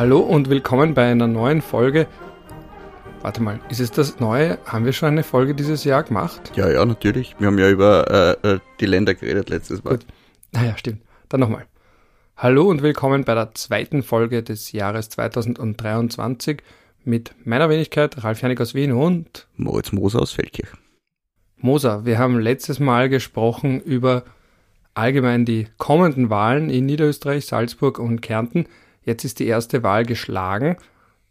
Hallo und willkommen bei einer neuen Folge. Warte mal, ist es das neue? Haben wir schon eine Folge dieses Jahr gemacht? Ja, ja, natürlich. Wir haben ja über äh, äh die Länder geredet letztes Mal. Gut. Naja, stimmt. Dann nochmal. Hallo und willkommen bei der zweiten Folge des Jahres 2023 mit meiner Wenigkeit Ralf Janik aus Wien und Moritz Moser aus Feldkirch. Moser, wir haben letztes Mal gesprochen über allgemein die kommenden Wahlen in Niederösterreich, Salzburg und Kärnten. Jetzt ist die erste Wahl geschlagen.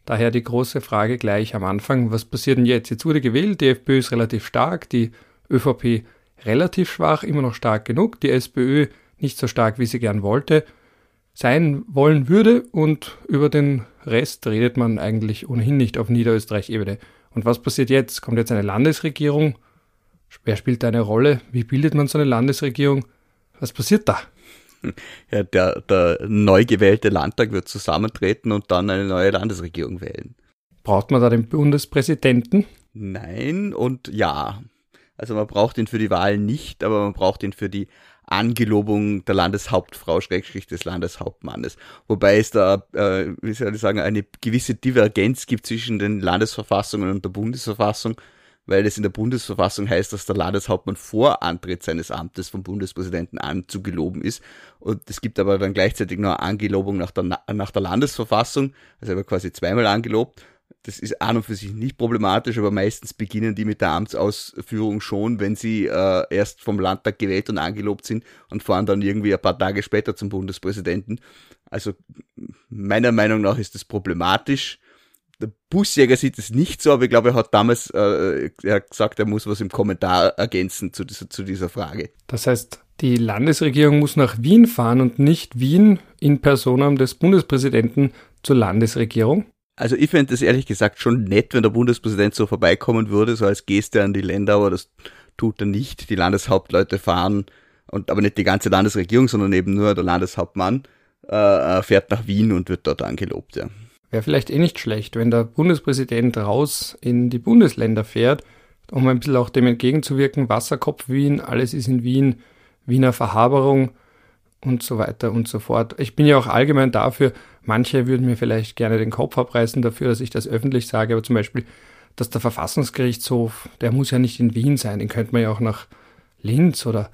Daher die große Frage gleich am Anfang, was passiert denn jetzt? Jetzt wurde gewählt, die FPÖ ist relativ stark, die ÖVP relativ schwach, immer noch stark genug, die SPÖ nicht so stark, wie sie gern wollte, sein wollen würde und über den Rest redet man eigentlich ohnehin nicht auf Niederösterreich-Ebene. Und was passiert jetzt? Kommt jetzt eine Landesregierung? Wer spielt da eine Rolle? Wie bildet man so eine Landesregierung? Was passiert da? Ja, der, der neu gewählte Landtag wird zusammentreten und dann eine neue Landesregierung wählen. Braucht man da den Bundespräsidenten? Nein und ja. Also man braucht ihn für die Wahlen nicht, aber man braucht ihn für die Angelobung der Landeshauptfrau, Schrägstrich des Landeshauptmannes. Wobei es da, äh, wie soll ich sagen, eine gewisse Divergenz gibt zwischen den Landesverfassungen und der Bundesverfassung weil es in der Bundesverfassung heißt, dass der Landeshauptmann vor Antritt seines Amtes vom Bundespräsidenten anzugeloben ist. Und es gibt aber dann gleichzeitig noch eine Angelobung nach der, nach der Landesverfassung, also er wird quasi zweimal angelobt. Das ist an und für sich nicht problematisch, aber meistens beginnen die mit der Amtsausführung schon, wenn sie äh, erst vom Landtag gewählt und angelobt sind und fahren dann irgendwie ein paar Tage später zum Bundespräsidenten. Also meiner Meinung nach ist das problematisch der Busjäger sieht es nicht so, aber ich glaube, er hat damals äh, er hat gesagt, er muss was im Kommentar ergänzen zu dieser, zu dieser Frage. Das heißt, die Landesregierung muss nach Wien fahren und nicht Wien in Personam des Bundespräsidenten zur Landesregierung? Also ich fände es ehrlich gesagt schon nett, wenn der Bundespräsident so vorbeikommen würde, so als Geste an die Länder, aber das tut er nicht. Die Landeshauptleute fahren und aber nicht die ganze Landesregierung, sondern eben nur der Landeshauptmann äh, äh fährt nach Wien und wird dort angelobt, ja. Wäre vielleicht eh nicht schlecht, wenn der Bundespräsident raus in die Bundesländer fährt, um ein bisschen auch dem entgegenzuwirken. Wasserkopf Wien, alles ist in Wien, Wiener Verhaberung und so weiter und so fort. Ich bin ja auch allgemein dafür, manche würden mir vielleicht gerne den Kopf abreißen dafür, dass ich das öffentlich sage, aber zum Beispiel, dass der Verfassungsgerichtshof, der muss ja nicht in Wien sein, den könnte man ja auch nach Linz oder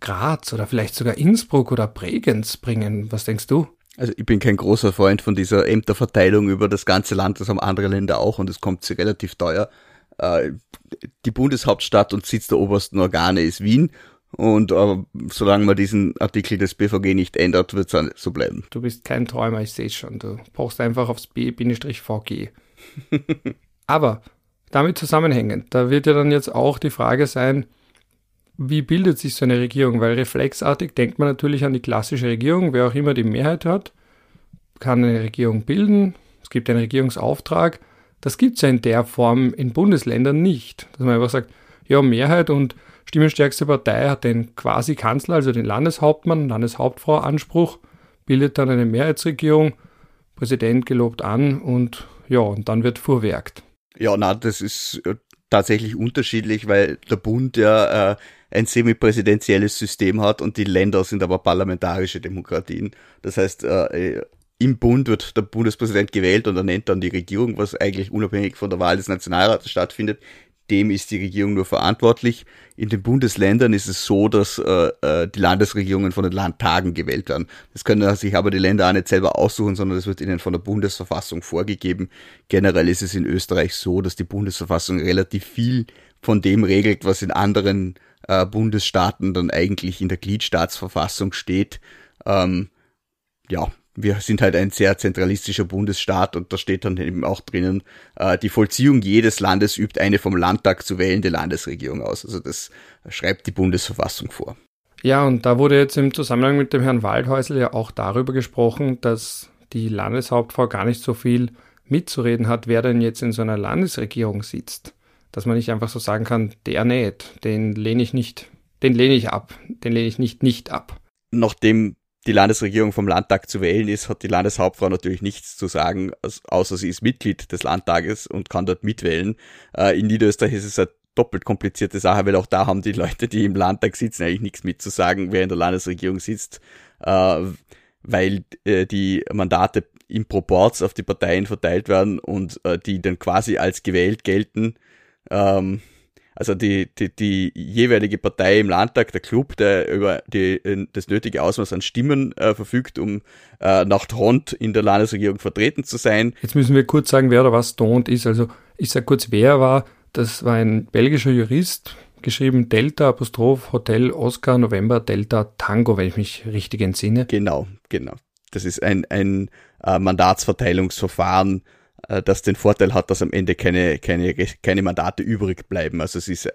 Graz oder vielleicht sogar Innsbruck oder Bregenz bringen. Was denkst du? Also ich bin kein großer Freund von dieser Ämterverteilung über das ganze Land, das haben andere Länder auch und es kommt sie relativ teuer. Äh, die Bundeshauptstadt und Sitz der obersten Organe ist Wien und äh, solange man diesen Artikel des BVG nicht ändert, wird es so bleiben. Du bist kein Träumer, ich sehe schon. Du brauchst einfach aufs B-VG. Aber damit zusammenhängend, da wird ja dann jetzt auch die Frage sein, wie bildet sich so eine Regierung? Weil reflexartig denkt man natürlich an die klassische Regierung, wer auch immer die Mehrheit hat, kann eine Regierung bilden. Es gibt einen Regierungsauftrag. Das gibt es ja in der Form in Bundesländern nicht. Dass man einfach sagt, ja, Mehrheit und stimmenstärkste Partei hat den quasi Kanzler, also den Landeshauptmann, Landeshauptfrau Anspruch, bildet dann eine Mehrheitsregierung, Präsident gelobt an und ja, und dann wird vorwerkt. Ja, na, das ist tatsächlich unterschiedlich, weil der Bund ja äh, ein semipräsidentielles System hat und die Länder sind aber parlamentarische Demokratien. Das heißt, äh, im Bund wird der Bundespräsident gewählt und er nennt dann die Regierung, was eigentlich unabhängig von der Wahl des Nationalrates stattfindet. Dem ist die Regierung nur verantwortlich. In den Bundesländern ist es so, dass äh, äh die Landesregierungen von den Landtagen gewählt werden. Das können sich aber die Länder auch nicht selber aussuchen, sondern das wird ihnen von der Bundesverfassung vorgegeben. Generell ist es in Österreich so, dass die Bundesverfassung relativ viel von dem regelt, was in anderen äh, Bundesstaaten dann eigentlich in der Gliedstaatsverfassung steht. Ähm, ja, wir sind halt ein sehr zentralistischer Bundesstaat und da steht dann eben auch drinnen, äh, die Vollziehung jedes Landes übt eine vom Landtag zu wählende Landesregierung aus. Also das schreibt die Bundesverfassung vor. Ja, und da wurde jetzt im Zusammenhang mit dem Herrn Waldhäusl ja auch darüber gesprochen, dass die Landeshauptfrau gar nicht so viel mitzureden hat, wer denn jetzt in so einer Landesregierung sitzt dass man nicht einfach so sagen kann, der näht, den lehne ich nicht, den lehne ich ab, den lehne ich nicht nicht ab. Nachdem die Landesregierung vom Landtag zu wählen ist, hat die Landeshauptfrau natürlich nichts zu sagen, außer sie ist Mitglied des Landtages und kann dort mitwählen. Äh, in Niederösterreich ist es eine doppelt komplizierte Sache, weil auch da haben die Leute, die im Landtag sitzen, eigentlich nichts mitzusagen, wer in der Landesregierung sitzt, äh, weil äh, die Mandate im Proporz auf die Parteien verteilt werden und die dann quasi als gewählt gelten. Ähm, also die, die, die jeweilige Partei im Landtag, der Club, der über die, das nötige Ausmaß an Stimmen äh, verfügt, um äh, nach Tont in der Landesregierung vertreten zu sein. Jetzt müssen wir kurz sagen, wer oder was Tont ist. Also ich sage kurz, wer war. Das war ein belgischer Jurist, geschrieben Delta Apostroph Hotel Oscar November Delta Tango, wenn ich mich richtig entsinne. Genau, genau. Das ist ein, ein äh, Mandatsverteilungsverfahren, äh, das den Vorteil hat, dass am Ende keine, keine, keine Mandate übrig bleiben. Also es ist,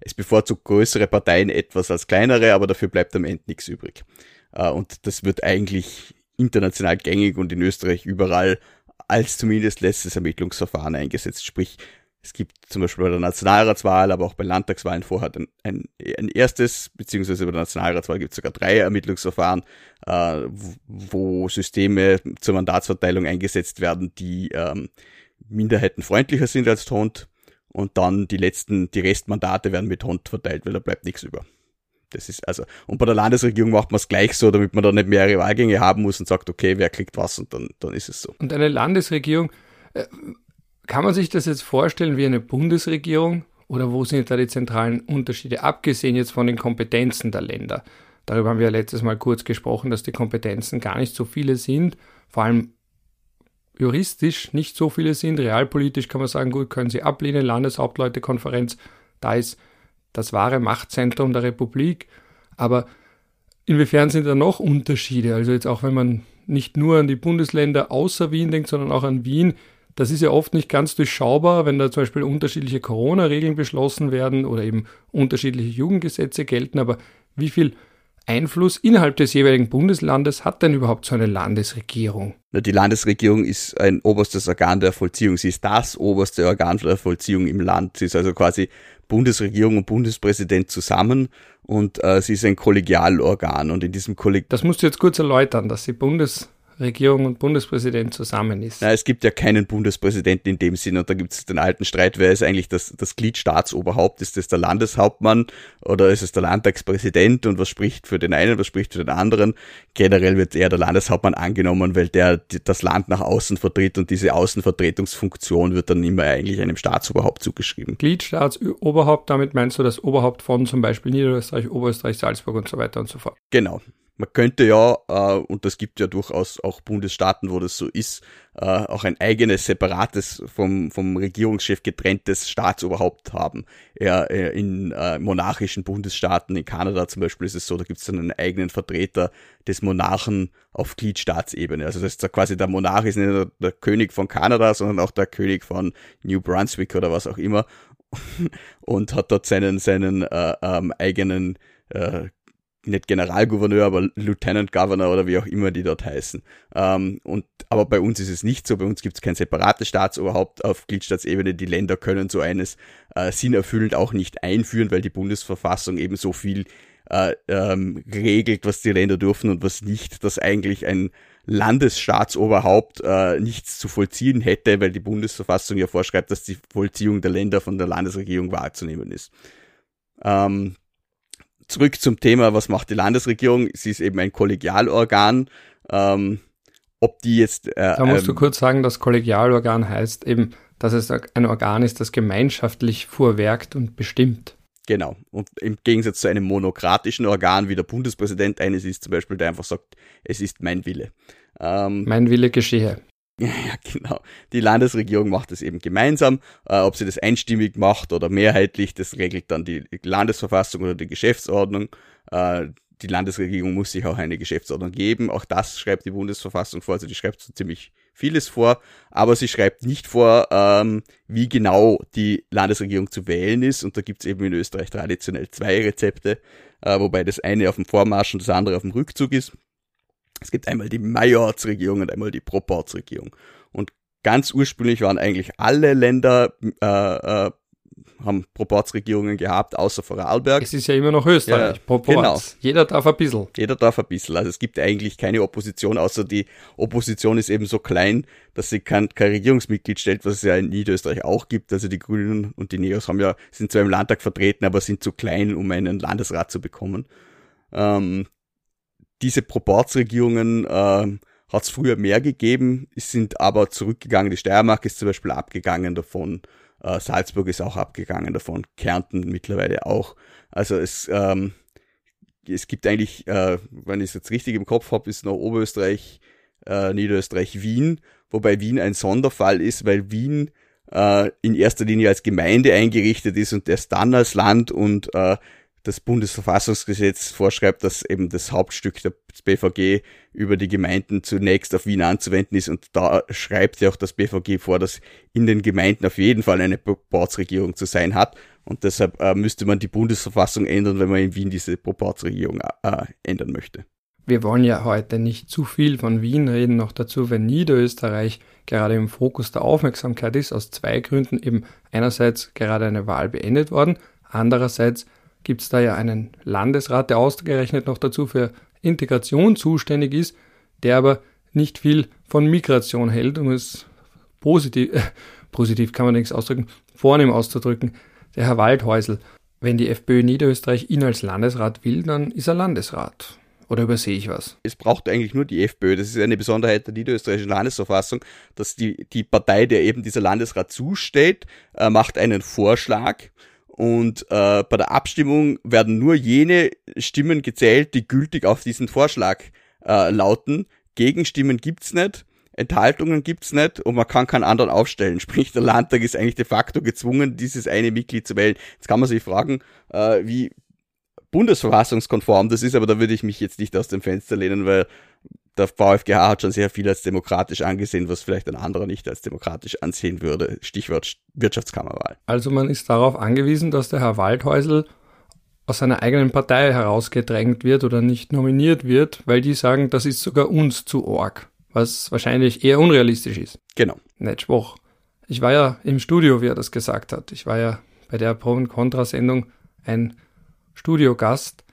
es bevorzugt größere Parteien etwas als kleinere, aber dafür bleibt am Ende nichts übrig. Äh, und das wird eigentlich international gängig und in Österreich überall als zumindest letztes Ermittlungsverfahren eingesetzt. Sprich, es gibt zum Beispiel bei der Nationalratswahl, aber auch bei Landtagswahlen vorher ein, ein, ein erstes, beziehungsweise bei der Nationalratswahl gibt es sogar drei Ermittlungsverfahren, äh, wo Systeme zur Mandatsverteilung eingesetzt werden, die ähm, minderheitenfreundlicher sind als Tont und dann die letzten, die Restmandate werden mit Tont verteilt, weil da bleibt nichts über. Das ist also, und bei der Landesregierung macht man es gleich so, damit man da nicht mehrere Wahlgänge haben muss und sagt, okay, wer kriegt was und dann, dann ist es so. Und eine Landesregierung, äh, kann man sich das jetzt vorstellen wie eine Bundesregierung oder wo sind da die zentralen Unterschiede, abgesehen jetzt von den Kompetenzen der Länder? Darüber haben wir letztes Mal kurz gesprochen, dass die Kompetenzen gar nicht so viele sind, vor allem juristisch nicht so viele sind. Realpolitisch kann man sagen, gut, können sie ablehnen, Landeshauptleutekonferenz, da ist das wahre Machtzentrum der Republik. Aber inwiefern sind da noch Unterschiede? Also jetzt auch wenn man nicht nur an die Bundesländer außer Wien denkt, sondern auch an Wien, das ist ja oft nicht ganz durchschaubar, wenn da zum Beispiel unterschiedliche Corona-Regeln beschlossen werden oder eben unterschiedliche Jugendgesetze gelten. Aber wie viel Einfluss innerhalb des jeweiligen Bundeslandes hat denn überhaupt so eine Landesregierung? Die Landesregierung ist ein oberstes Organ der Vollziehung. Sie ist das oberste Organ der Vollziehung im Land. Sie ist also quasi Bundesregierung und Bundespräsident zusammen und äh, sie ist ein Kollegialorgan. Und in diesem Kolleg Das musst du jetzt kurz erläutern, dass die Bundes Regierung und Bundespräsident zusammen ist. Na, es gibt ja keinen Bundespräsidenten in dem Sinn und da gibt es den alten Streit, wer ist eigentlich das, das Glied Staatsoberhaupt? Ist das der Landeshauptmann oder ist es der Landtagspräsident und was spricht für den einen, was spricht für den anderen? Generell wird eher der Landeshauptmann angenommen, weil der das Land nach außen vertritt und diese Außenvertretungsfunktion wird dann immer eigentlich einem Staatsoberhaupt zugeschrieben. Glied Staatsoberhaupt, damit meinst du das Oberhaupt von zum Beispiel Niederösterreich, Oberösterreich, Salzburg und so weiter und so fort. Genau man könnte ja, äh, und das gibt ja durchaus auch Bundesstaaten, wo das so ist, äh, auch ein eigenes, separates, vom, vom Regierungschef getrenntes Staatsoberhaupt haben. Ja, äh, in äh, monarchischen Bundesstaaten, in Kanada zum Beispiel ist es so, da gibt es dann einen eigenen Vertreter des Monarchen auf Gliedstaatsebene. Also das ist da quasi der Monarch ist nicht nur der König von Kanada, sondern auch der König von New Brunswick oder was auch immer und hat dort seinen, seinen äh, ähm, eigenen äh, nicht Generalgouverneur, aber Lieutenant Governor oder wie auch immer die dort heißen. Ähm, und, aber bei uns ist es nicht so. Bei uns gibt es kein separates Staatsoberhaupt auf Gliedstaatsebene. Die Länder können so eines äh, sinnerfüllend auch nicht einführen, weil die Bundesverfassung eben so viel äh, ähm, regelt, was die Länder dürfen und was nicht, dass eigentlich ein Landesstaatsoberhaupt äh, nichts zu vollziehen hätte, weil die Bundesverfassung ja vorschreibt, dass die Vollziehung der Länder von der Landesregierung wahrzunehmen ist. Ähm, zurück zum Thema, was macht die Landesregierung? Sie ist eben ein Kollegialorgan. Ähm, ob die jetzt. Äh, da musst ähm, du kurz sagen, dass Kollegialorgan heißt eben, dass es ein Organ ist, das gemeinschaftlich vorwerkt und bestimmt. Genau. Und im Gegensatz zu einem monokratischen Organ wie der Bundespräsident eines ist zum Beispiel, der einfach sagt, es ist mein Wille. Ähm, mein Wille geschehe. Ja, genau. Die Landesregierung macht es eben gemeinsam. Äh, ob sie das einstimmig macht oder mehrheitlich, das regelt dann die Landesverfassung oder die Geschäftsordnung. Äh, die Landesregierung muss sich auch eine Geschäftsordnung geben. Auch das schreibt die Bundesverfassung vor. Also die schreibt so ziemlich vieles vor, aber sie schreibt nicht vor, ähm, wie genau die Landesregierung zu wählen ist. Und da gibt es eben in Österreich traditionell zwei Rezepte, äh, wobei das eine auf dem Vormarsch und das andere auf dem Rückzug ist. Es gibt einmal die Majorzregierung und einmal die Proportsregierung. Und ganz ursprünglich waren eigentlich alle Länder äh, äh, haben Proportsregierungen gehabt, außer Vorarlberg. Es ist ja immer noch Österreich, ja, Proports. Genau. Jeder darf ein bisschen. Jeder darf ein bisschen. Also es gibt eigentlich keine Opposition, außer die Opposition ist eben so klein, dass sie kein, kein Regierungsmitglied stellt, was es ja in Niederösterreich auch gibt. Also die Grünen und die Neos haben ja, sind zwar im Landtag vertreten, aber sind zu klein, um einen Landesrat zu bekommen. Ähm, diese Proportsregierungen äh, hat es früher mehr gegeben, sind aber zurückgegangen. Die Steiermark ist zum Beispiel abgegangen davon. Äh, Salzburg ist auch abgegangen davon. Kärnten mittlerweile auch. Also es, ähm, es gibt eigentlich, äh, wenn ich es jetzt richtig im Kopf habe, ist noch Oberösterreich, äh, Niederösterreich, Wien. Wobei Wien ein Sonderfall ist, weil Wien äh, in erster Linie als Gemeinde eingerichtet ist und erst dann als Land und äh, das Bundesverfassungsgesetz vorschreibt, dass eben das Hauptstück des BVG über die Gemeinden zunächst auf Wien anzuwenden ist. Und da schreibt ja auch das BVG vor, dass in den Gemeinden auf jeden Fall eine Proporzregierung zu sein hat. Und deshalb äh, müsste man die Bundesverfassung ändern, wenn man in Wien diese Proporzregierung äh, ändern möchte. Wir wollen ja heute nicht zu viel von Wien reden, noch dazu, wenn Niederösterreich gerade im Fokus der Aufmerksamkeit ist, aus zwei Gründen. Eben einerseits gerade eine Wahl beendet worden, andererseits gibt es da ja einen Landesrat, der ausgerechnet noch dazu für Integration zuständig ist, der aber nicht viel von Migration hält, um es positiv, äh, positiv kann man nichts ausdrücken, vornehm auszudrücken, der Herr Waldhäusl. Wenn die FPÖ Niederösterreich ihn als Landesrat will, dann ist er Landesrat. Oder übersehe ich was? Es braucht eigentlich nur die FPÖ. Das ist eine Besonderheit der niederösterreichischen Landesverfassung, dass die, die Partei, der eben dieser Landesrat zusteht, äh, macht einen Vorschlag und äh, bei der Abstimmung werden nur jene Stimmen gezählt, die gültig auf diesen Vorschlag äh, lauten. Gegenstimmen gibt's nicht, Enthaltungen gibt's nicht und man kann keinen anderen aufstellen. Sprich, der Landtag ist eigentlich de facto gezwungen, dieses eine Mitglied zu wählen. Jetzt kann man sich fragen, äh, wie bundesverfassungskonform das ist, aber da würde ich mich jetzt nicht aus dem Fenster lehnen, weil der VfGH hat schon sehr viel als demokratisch angesehen, was vielleicht ein anderer nicht als demokratisch ansehen würde. Stichwort Wirtschaftskammerwahl. Also man ist darauf angewiesen, dass der Herr Waldhäusl aus seiner eigenen Partei herausgedrängt wird oder nicht nominiert wird, weil die sagen, das ist sogar uns zu org, was wahrscheinlich eher unrealistisch ist. Genau. Nicht Spruch. Ich war ja im Studio, wie er das gesagt hat. Ich war ja bei der Pro- und Contra-Sendung ein Studiogast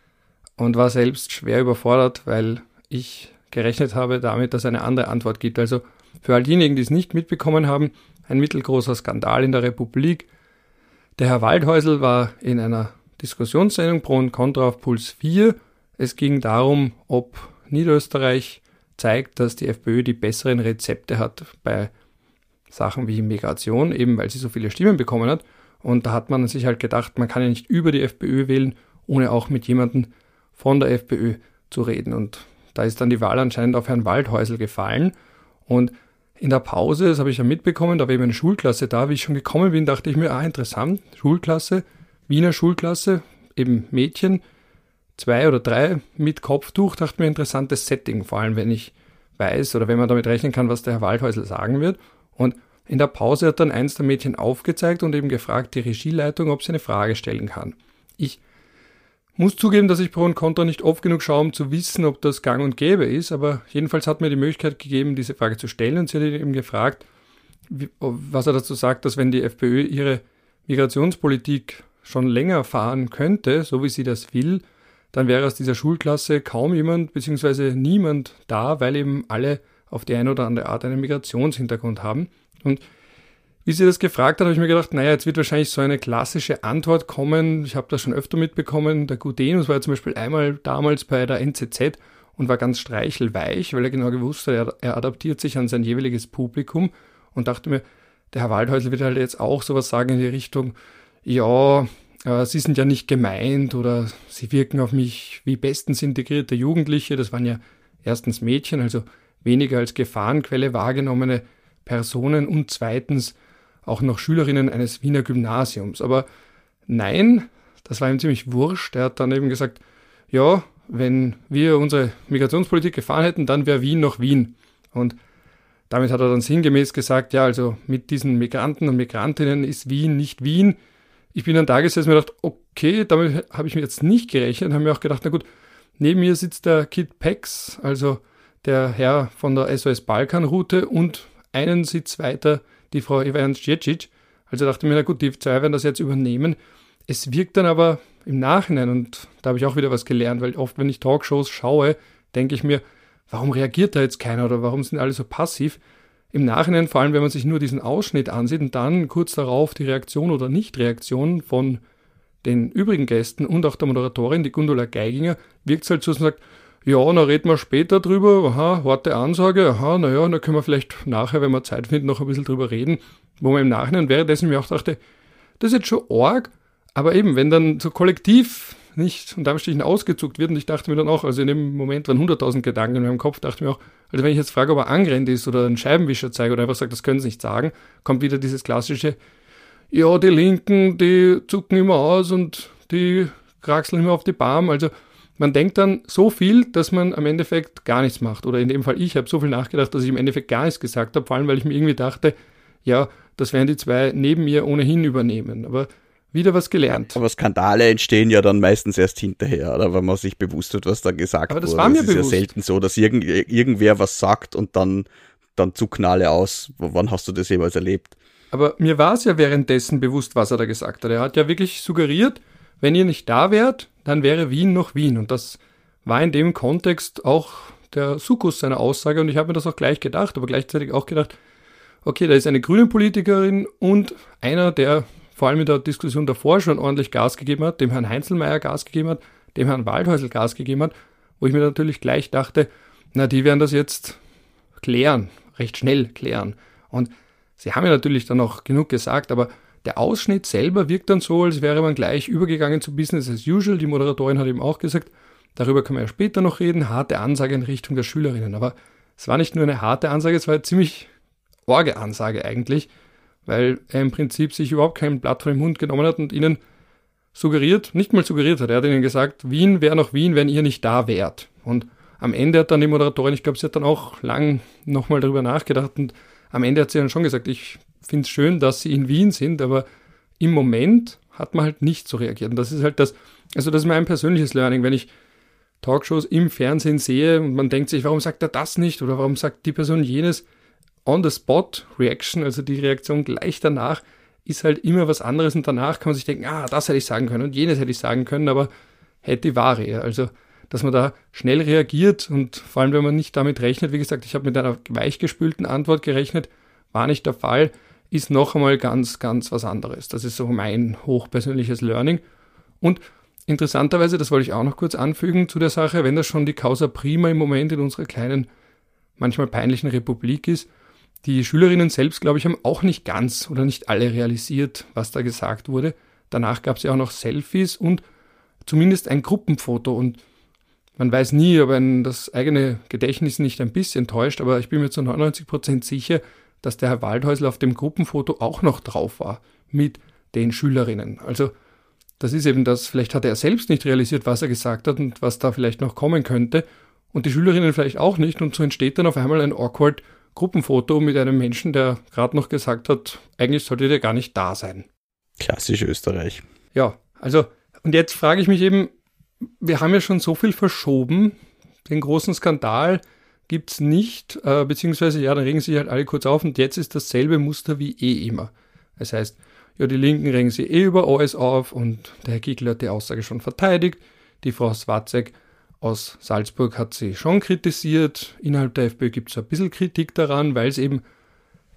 und war selbst schwer überfordert, weil ich gerechnet habe damit, dass eine andere Antwort gibt. Also für all diejenigen, die es nicht mitbekommen haben, ein mittelgroßer Skandal in der Republik. Der Herr Waldhäusl war in einer Diskussionssendung Pro und Contra auf Puls 4. Es ging darum, ob Niederösterreich zeigt, dass die FPÖ die besseren Rezepte hat bei Sachen wie Migration, eben weil sie so viele Stimmen bekommen hat. Und da hat man sich halt gedacht, man kann ja nicht über die FPÖ wählen, ohne auch mit jemandem von der FPÖ zu reden. Und da ist dann die Wahl anscheinend auf Herrn Waldhäusl gefallen. Und in der Pause, das habe ich ja mitbekommen, da war eben eine Schulklasse da, wie ich schon gekommen bin, dachte ich mir, ah, interessant, Schulklasse, Wiener Schulklasse, eben Mädchen, zwei oder drei mit Kopftuch, dachte mir, interessantes Setting, vor allem wenn ich weiß oder wenn man damit rechnen kann, was der Herr Waldhäusl sagen wird. Und in der Pause hat dann eins der Mädchen aufgezeigt und eben gefragt, die Regieleitung, ob sie eine Frage stellen kann. Ich muss zugeben, dass ich Pro und Contra nicht oft genug schaue, um zu wissen, ob das gang und gäbe ist, aber jedenfalls hat mir die Möglichkeit gegeben, diese Frage zu stellen und sie hat eben gefragt, was er dazu sagt, dass wenn die FPÖ ihre Migrationspolitik schon länger fahren könnte, so wie sie das will, dann wäre aus dieser Schulklasse kaum jemand bzw. niemand da, weil eben alle auf die eine oder andere Art einen Migrationshintergrund haben. Und wie sie das gefragt hat, habe ich mir gedacht, naja, jetzt wird wahrscheinlich so eine klassische Antwort kommen. Ich habe das schon öfter mitbekommen. Der Gudenus war ja zum Beispiel einmal damals bei der NZZ und war ganz streichelweich, weil er genau gewusst hat, er, er adaptiert sich an sein jeweiliges Publikum und dachte mir, der Herr Waldhäusl wird halt jetzt auch sowas sagen in die Richtung, ja, äh, Sie sind ja nicht gemeint oder Sie wirken auf mich wie bestens integrierte Jugendliche. Das waren ja erstens Mädchen, also weniger als Gefahrenquelle wahrgenommene Personen und zweitens auch noch Schülerinnen eines Wiener Gymnasiums. Aber nein, das war ihm ziemlich wurscht. Er hat dann eben gesagt, ja, wenn wir unsere Migrationspolitik gefahren hätten, dann wäre Wien noch Wien. Und damit hat er dann sinngemäß gesagt, ja, also mit diesen Migranten und Migrantinnen ist Wien nicht Wien. Ich bin dann da gesessen und mir gedacht, okay, damit habe ich mir jetzt nicht gerechnet, habe mir auch gedacht, na gut, neben mir sitzt der Kid Pex, also der Herr von der SOS Balkan Route und einen Sitz weiter die Frau Ivan Stjecic. Also dachte ich mir, na gut, die zwei werden das jetzt übernehmen. Es wirkt dann aber im Nachhinein, und da habe ich auch wieder was gelernt, weil oft, wenn ich Talkshows schaue, denke ich mir, warum reagiert da jetzt keiner oder warum sind alle so passiv? Im Nachhinein, vor allem wenn man sich nur diesen Ausschnitt ansieht und dann kurz darauf die Reaktion oder Nichtreaktion von den übrigen Gästen und auch der Moderatorin, die Gundula Geiginger, wirkt es halt so, dass man sagt, ja, dann reden wir später drüber, aha, harte Ansage, aha, naja, dann können wir vielleicht nachher, wenn wir Zeit finden, noch ein bisschen drüber reden, wo man im Nachhinein währenddessen mir auch dachte, das ist jetzt schon arg, aber eben, wenn dann so kollektiv nicht unter Anführungsstrichen ausgezuckt wird, und ich dachte mir dann auch, also in dem Moment waren 100.000 Gedanken in meinem Kopf, dachte mir auch, also wenn ich jetzt frage, ob er angerennt ist oder einen Scheibenwischer zeige oder einfach sagt, das können sie nicht sagen, kommt wieder dieses klassische, ja, die Linken, die zucken immer aus und die kraxeln immer auf die Barm, also man denkt dann so viel, dass man am Endeffekt gar nichts macht. Oder in dem Fall, ich habe so viel nachgedacht, dass ich im Endeffekt gar nichts gesagt habe, vor allem weil ich mir irgendwie dachte, ja, das werden die zwei neben mir ohnehin übernehmen. Aber wieder was gelernt. Aber Skandale entstehen ja dann meistens erst hinterher, oder wenn man sich bewusst wird, was da gesagt Aber das wurde. War mir das ist bewusst. ja selten so, dass irgend, irgendwer was sagt und dann, dann zu Knalle aus. Wann hast du das jemals erlebt? Aber mir war es ja währenddessen bewusst, was er da gesagt hat. Er hat ja wirklich suggeriert, wenn ihr nicht da wärt, dann wäre Wien noch Wien. Und das war in dem Kontext auch der Sukkus seiner Aussage. Und ich habe mir das auch gleich gedacht, aber gleichzeitig auch gedacht, okay, da ist eine grüne Politikerin und einer, der vor allem in der Diskussion davor schon ordentlich Gas gegeben hat, dem Herrn Heinzelmeier Gas gegeben hat, dem Herrn Waldhäusl Gas gegeben hat, wo ich mir natürlich gleich dachte, na, die werden das jetzt klären, recht schnell klären. Und sie haben ja natürlich dann auch genug gesagt, aber der Ausschnitt selber wirkt dann so, als wäre man gleich übergegangen zu Business as usual. Die Moderatorin hat eben auch gesagt, darüber können wir ja später noch reden, harte Ansage in Richtung der Schülerinnen. Aber es war nicht nur eine harte Ansage, es war eine ziemlich orge Ansage eigentlich, weil er im Prinzip sich überhaupt kein Blatt von dem Mund genommen hat und ihnen suggeriert, nicht mal suggeriert hat, er hat ihnen gesagt, Wien wäre noch Wien, wenn ihr nicht da wärt. Und am Ende hat dann die Moderatorin, ich glaube, sie hat dann auch lang nochmal darüber nachgedacht und am Ende hat sie dann schon gesagt, ich finde es schön, dass sie in Wien sind, aber im Moment hat man halt nicht so reagiert. Und das ist halt das, also das ist mein persönliches Learning, wenn ich Talkshows im Fernsehen sehe und man denkt sich, warum sagt er das nicht oder warum sagt die Person jenes? On the spot Reaction, also die Reaktion gleich danach, ist halt immer was anderes und danach kann man sich denken, ah, das hätte ich sagen können und jenes hätte ich sagen können, aber hätte Ware. Also, dass man da schnell reagiert und vor allem, wenn man nicht damit rechnet, wie gesagt, ich habe mit einer weichgespülten Antwort gerechnet, war nicht der Fall ist noch einmal ganz, ganz was anderes. Das ist so mein hochpersönliches Learning. Und interessanterweise, das wollte ich auch noch kurz anfügen zu der Sache, wenn das schon die Causa Prima im Moment in unserer kleinen, manchmal peinlichen Republik ist, die Schülerinnen selbst, glaube ich, haben auch nicht ganz oder nicht alle realisiert, was da gesagt wurde. Danach gab es ja auch noch Selfies und zumindest ein Gruppenfoto und man weiß nie, ob ein das eigene Gedächtnis nicht ein bisschen täuscht, aber ich bin mir zu 99 Prozent sicher, dass der Herr Waldhäusl auf dem Gruppenfoto auch noch drauf war mit den Schülerinnen. Also das ist eben das, vielleicht hat er selbst nicht realisiert, was er gesagt hat und was da vielleicht noch kommen könnte und die Schülerinnen vielleicht auch nicht und so entsteht dann auf einmal ein awkward Gruppenfoto mit einem Menschen, der gerade noch gesagt hat, eigentlich sollte der gar nicht da sein. Klassisch Österreich. Ja, also und jetzt frage ich mich eben, wir haben ja schon so viel verschoben, den großen Skandal, gibt es nicht, äh, beziehungsweise ja, dann regen sich halt alle kurz auf und jetzt ist dasselbe Muster wie eh immer. Das heißt, ja, die Linken regen sich eh über alles auf und der Herr Kickl hat die Aussage schon verteidigt. Die Frau Swatzek aus Salzburg hat sie schon kritisiert. Innerhalb der FPÖ gibt es ein bisschen Kritik daran, weil es eben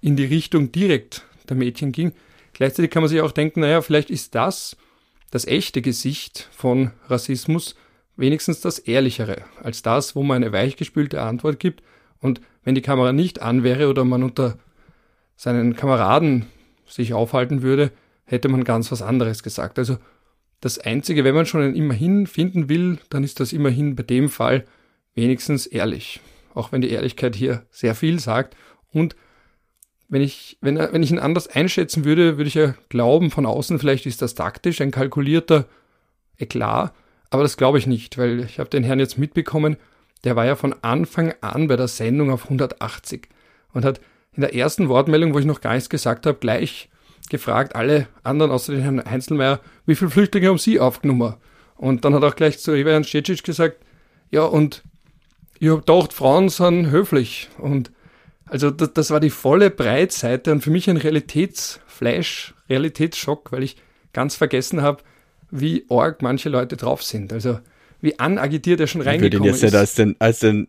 in die Richtung direkt der Mädchen ging. Gleichzeitig kann man sich auch denken, naja, vielleicht ist das das echte Gesicht von Rassismus, wenigstens das Ehrlichere, als das, wo man eine weichgespülte Antwort gibt. Und wenn die Kamera nicht an wäre oder man unter seinen Kameraden sich aufhalten würde, hätte man ganz was anderes gesagt. Also das Einzige, wenn man schon ein Immerhin finden will, dann ist das Immerhin bei dem Fall wenigstens ehrlich. Auch wenn die Ehrlichkeit hier sehr viel sagt. Und wenn ich, wenn, wenn ich ihn anders einschätzen würde, würde ich ja glauben, von außen vielleicht ist das taktisch, ein kalkulierter Eklat. Aber das glaube ich nicht, weil ich habe den Herrn jetzt mitbekommen, der war ja von Anfang an bei der Sendung auf 180 und hat in der ersten Wortmeldung, wo ich noch gar nichts gesagt habe, gleich gefragt, alle anderen außer den Herrn Heinzelmeier, wie viele Flüchtlinge haben Sie aufgenommen? Und dann hat auch gleich zu Ivan Stecic gesagt, ja, und ich habe gedacht, Frauen sind höflich. Und also das, das war die volle Breitseite und für mich ein Realitätsflash, Realitätsschock, weil ich ganz vergessen habe, wie arg manche Leute drauf sind. Also wie anagitiert er schon reingekommen ich würde ihn jetzt ist. Nicht als den, als den,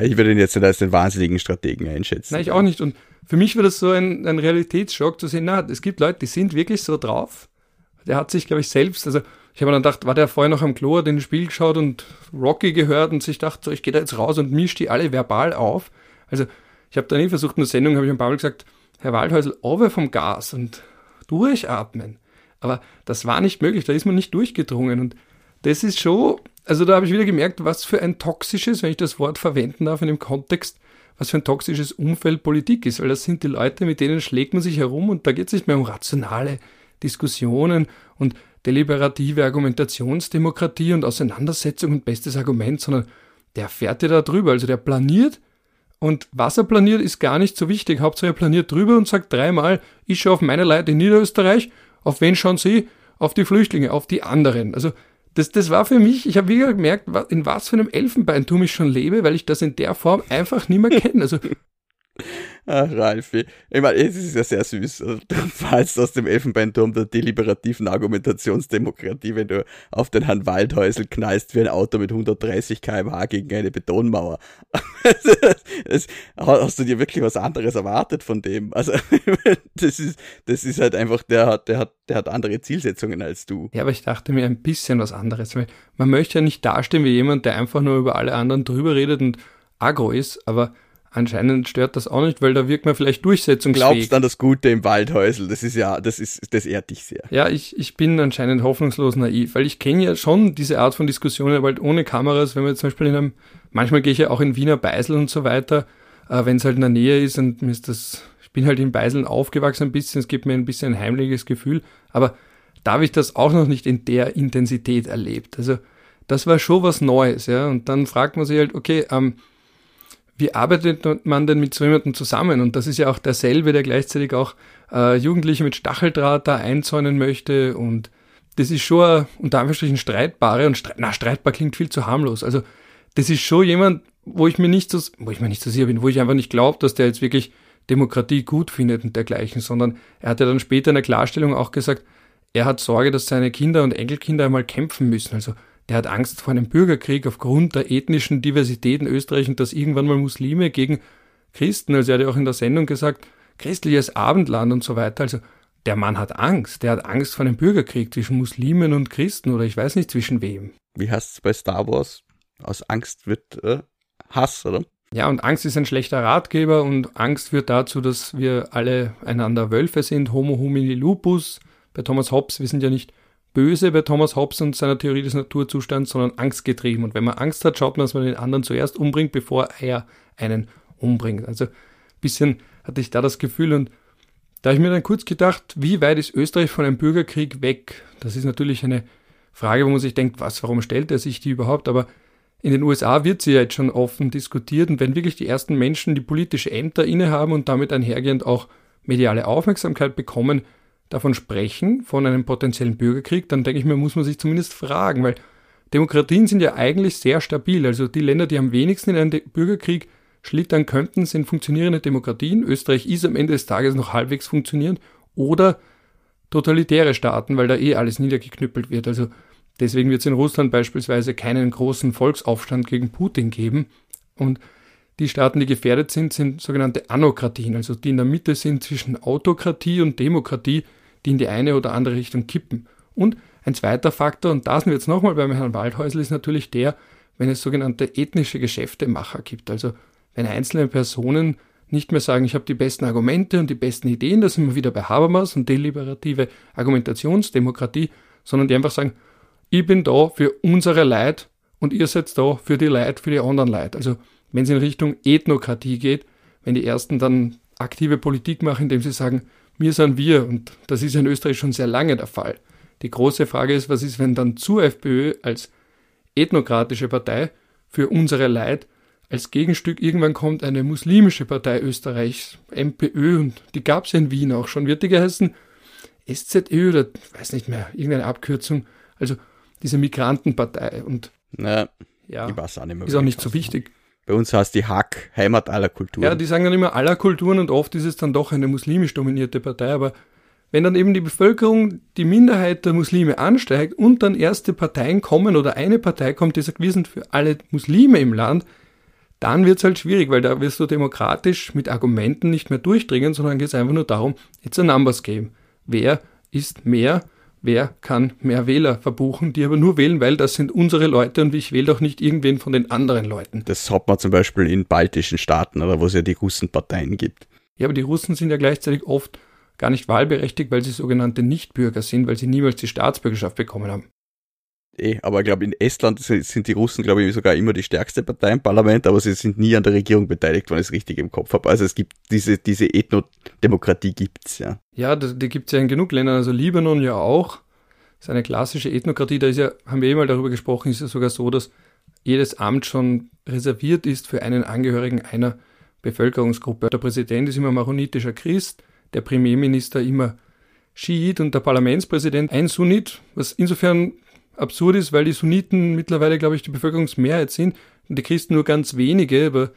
ich würde ihn jetzt nicht als den wahnsinnigen Strategen einschätzen. Nein, ich auch nicht. Und für mich war das so ein, ein Realitätsschock zu sehen, na, es gibt Leute, die sind wirklich so drauf. der hat sich, glaube ich, selbst, also ich habe dann gedacht, war der vorher noch am Klo, hat in das Spiel geschaut und Rocky gehört und sich dachte, so, ich gehe da jetzt raus und mische die alle verbal auf. Also ich habe dann eh versucht, in der Sendung habe ich ein paar Mal gesagt, Herr Waldhäusl, over vom Gas und durchatmen. Aber das war nicht möglich, da ist man nicht durchgedrungen. Und das ist schon, also da habe ich wieder gemerkt, was für ein toxisches, wenn ich das Wort verwenden darf in dem Kontext, was für ein toxisches Umfeld Politik ist, weil das sind die Leute, mit denen schlägt man sich herum und da geht es nicht mehr um rationale Diskussionen und deliberative Argumentationsdemokratie und Auseinandersetzung und bestes Argument, sondern der fährt ja da drüber, also der planiert und was er planiert, ist gar nicht so wichtig. Hauptsache er planiert drüber und sagt dreimal, ich schaue auf meine Leute in Niederösterreich, auf wen schauen Sie? Auf die Flüchtlinge, auf die anderen. Also das, das war für mich, ich habe wieder gemerkt, in was für einem Elfenbeinturm ich schon lebe, weil ich das in der Form einfach nicht mehr kenne. Also Ach, Ralfi. Ich meine, es ist ja sehr süß. Du fallst aus dem Elfenbeinturm der deliberativen Argumentationsdemokratie, wenn du auf den Herrn Waldhäusl knallst wie ein Auto mit 130 kmh gegen eine Betonmauer. das, hast du dir wirklich was anderes erwartet von dem? Also, das ist, das ist halt einfach, der hat, der hat, der hat andere Zielsetzungen als du. Ja, aber ich dachte mir ein bisschen was anderes, man möchte ja nicht dastehen wie jemand, der einfach nur über alle anderen drüber redet und agro ist, aber Anscheinend stört das auch nicht, weil da wirkt man vielleicht durchsetzungsfähig. Glaubst an das Gute im Waldhäusl, das ist ja, das ist, das ehrt dich sehr. Ja, ich, ich bin anscheinend hoffnungslos naiv, weil ich kenne ja schon diese Art von Diskussionen, aber halt ohne Kameras, wenn man zum Beispiel in einem, manchmal gehe ich ja auch in Wiener Beisel und so weiter, äh, wenn es halt in der Nähe ist und mir ist das, ich bin halt in Beiseln aufgewachsen ein bisschen, es gibt mir ein bisschen ein heimliches Gefühl, aber da habe ich das auch noch nicht in der Intensität erlebt. Also das war schon was Neues, ja, und dann fragt man sich halt, okay, ähm, wie arbeitet man denn mit so jemandem zusammen? Und das ist ja auch derselbe, der gleichzeitig auch äh, Jugendliche mit Stacheldraht da einzäunen möchte. Und das ist schon unter Anführungsstrichen streitbare und streit, na, streitbar klingt viel zu harmlos. Also das ist schon jemand, wo ich mir nicht so, wo ich mir nicht so sicher bin, wo ich einfach nicht glaube, dass der jetzt wirklich Demokratie gut findet und dergleichen, sondern er hat ja dann später in der Klarstellung auch gesagt, er hat Sorge, dass seine Kinder und Enkelkinder einmal kämpfen müssen. Also der hat Angst vor einem Bürgerkrieg aufgrund der ethnischen Diversität in Österreich und dass irgendwann mal Muslime gegen Christen, also er hat ja auch in der Sendung gesagt, christliches Abendland und so weiter. Also der Mann hat Angst. Der hat Angst vor einem Bürgerkrieg zwischen Muslimen und Christen oder ich weiß nicht zwischen wem. Wie heißt es bei Star Wars? Aus Angst wird äh, Hass, oder? Ja, und Angst ist ein schlechter Ratgeber und Angst führt dazu, dass wir alle einander Wölfe sind, Homo homini lupus. Bei Thomas Hobbes, wir sind ja nicht böse bei Thomas Hobbes und seiner Theorie des Naturzustands, sondern angstgetrieben. Und wenn man Angst hat, schaut man, dass man den anderen zuerst umbringt, bevor er einen umbringt. Also ein bisschen hatte ich da das Gefühl und da habe ich mir dann kurz gedacht, wie weit ist Österreich von einem Bürgerkrieg weg? Das ist natürlich eine Frage, wo man sich denkt, was, warum stellt er sich die überhaupt? Aber in den USA wird sie ja jetzt schon offen diskutiert und wenn wirklich die ersten Menschen die politische Ämter innehaben und damit einhergehend auch mediale Aufmerksamkeit bekommen, davon sprechen, von einem potenziellen Bürgerkrieg, dann denke ich mir, muss man sich zumindest fragen, weil Demokratien sind ja eigentlich sehr stabil. Also die Länder, die am wenigsten in einen Bürgerkrieg schlittern könnten, sind funktionierende Demokratien. Österreich ist am Ende des Tages noch halbwegs funktionierend. Oder totalitäre Staaten, weil da eh alles niedergeknüppelt wird. Also deswegen wird es in Russland beispielsweise keinen großen Volksaufstand gegen Putin geben. Und die Staaten, die gefährdet sind, sind sogenannte Anokratien, also die in der Mitte sind zwischen Autokratie und Demokratie, die in die eine oder andere Richtung kippen. Und ein zweiter Faktor, und da sind wir jetzt nochmal beim Herrn Waldhäusl, ist natürlich der, wenn es sogenannte ethnische Geschäftemacher gibt. Also wenn einzelne Personen nicht mehr sagen, ich habe die besten Argumente und die besten Ideen, da sind wir wieder bei Habermas und deliberative Argumentationsdemokratie, sondern die einfach sagen, ich bin da für unsere Leid und ihr seid da für die Leid, für die anderen Leid. Also wenn es in Richtung Ethnokratie geht, wenn die Ersten dann aktive Politik machen, indem sie sagen, wir sind wir. Und das ist in Österreich schon sehr lange der Fall. Die große Frage ist, was ist, wenn dann zur FPÖ als ethnokratische Partei für unsere Leid als Gegenstück irgendwann kommt eine muslimische Partei Österreichs, MPÖ, und die gab es ja in Wien auch schon. Wird die geheißen SZÖ oder weiß nicht mehr, irgendeine Abkürzung. Also diese Migrantenpartei. Und naja, ja, auch ist auch nicht so wichtig. Bei uns heißt die Hack Heimat aller Kulturen. Ja, die sagen dann immer aller Kulturen und oft ist es dann doch eine muslimisch dominierte Partei. Aber wenn dann eben die Bevölkerung, die Minderheit der Muslime ansteigt und dann erste Parteien kommen oder eine Partei kommt, die sagt, wir sind für alle Muslime im Land, dann wird es halt schwierig, weil da wirst du demokratisch mit Argumenten nicht mehr durchdringen, sondern geht es einfach nur darum, it's a numbers game. Wer ist mehr wer kann mehr Wähler verbuchen, die aber nur wählen, weil das sind unsere Leute und ich wähle doch nicht irgendwen von den anderen Leuten. Das hat man zum Beispiel in baltischen Staaten oder wo es ja die Russenparteien gibt. Ja, aber die Russen sind ja gleichzeitig oft gar nicht wahlberechtigt, weil sie sogenannte Nichtbürger sind, weil sie niemals die Staatsbürgerschaft bekommen haben. Eh, aber ich glaube, in Estland sind die Russen, glaube ich, sogar immer die stärkste Partei im Parlament, aber sie sind nie an der Regierung beteiligt, wenn ich es richtig im Kopf habe. Also es gibt diese, diese Ethnodemokratie gibt's, ja. Ja, die, die gibt's ja in genug Ländern, also Libanon ja auch. Das ist eine klassische Ethnokratie, da ist ja, haben wir eh mal darüber gesprochen, ist ja sogar so, dass jedes Amt schon reserviert ist für einen Angehörigen einer Bevölkerungsgruppe. Der Präsident ist immer maronitischer Christ, der Premierminister immer Schiit und der Parlamentspräsident ein Sunnit, was insofern absurd ist, weil die Sunniten mittlerweile, glaube ich, die Bevölkerungsmehrheit sind und die Christen nur ganz wenige, aber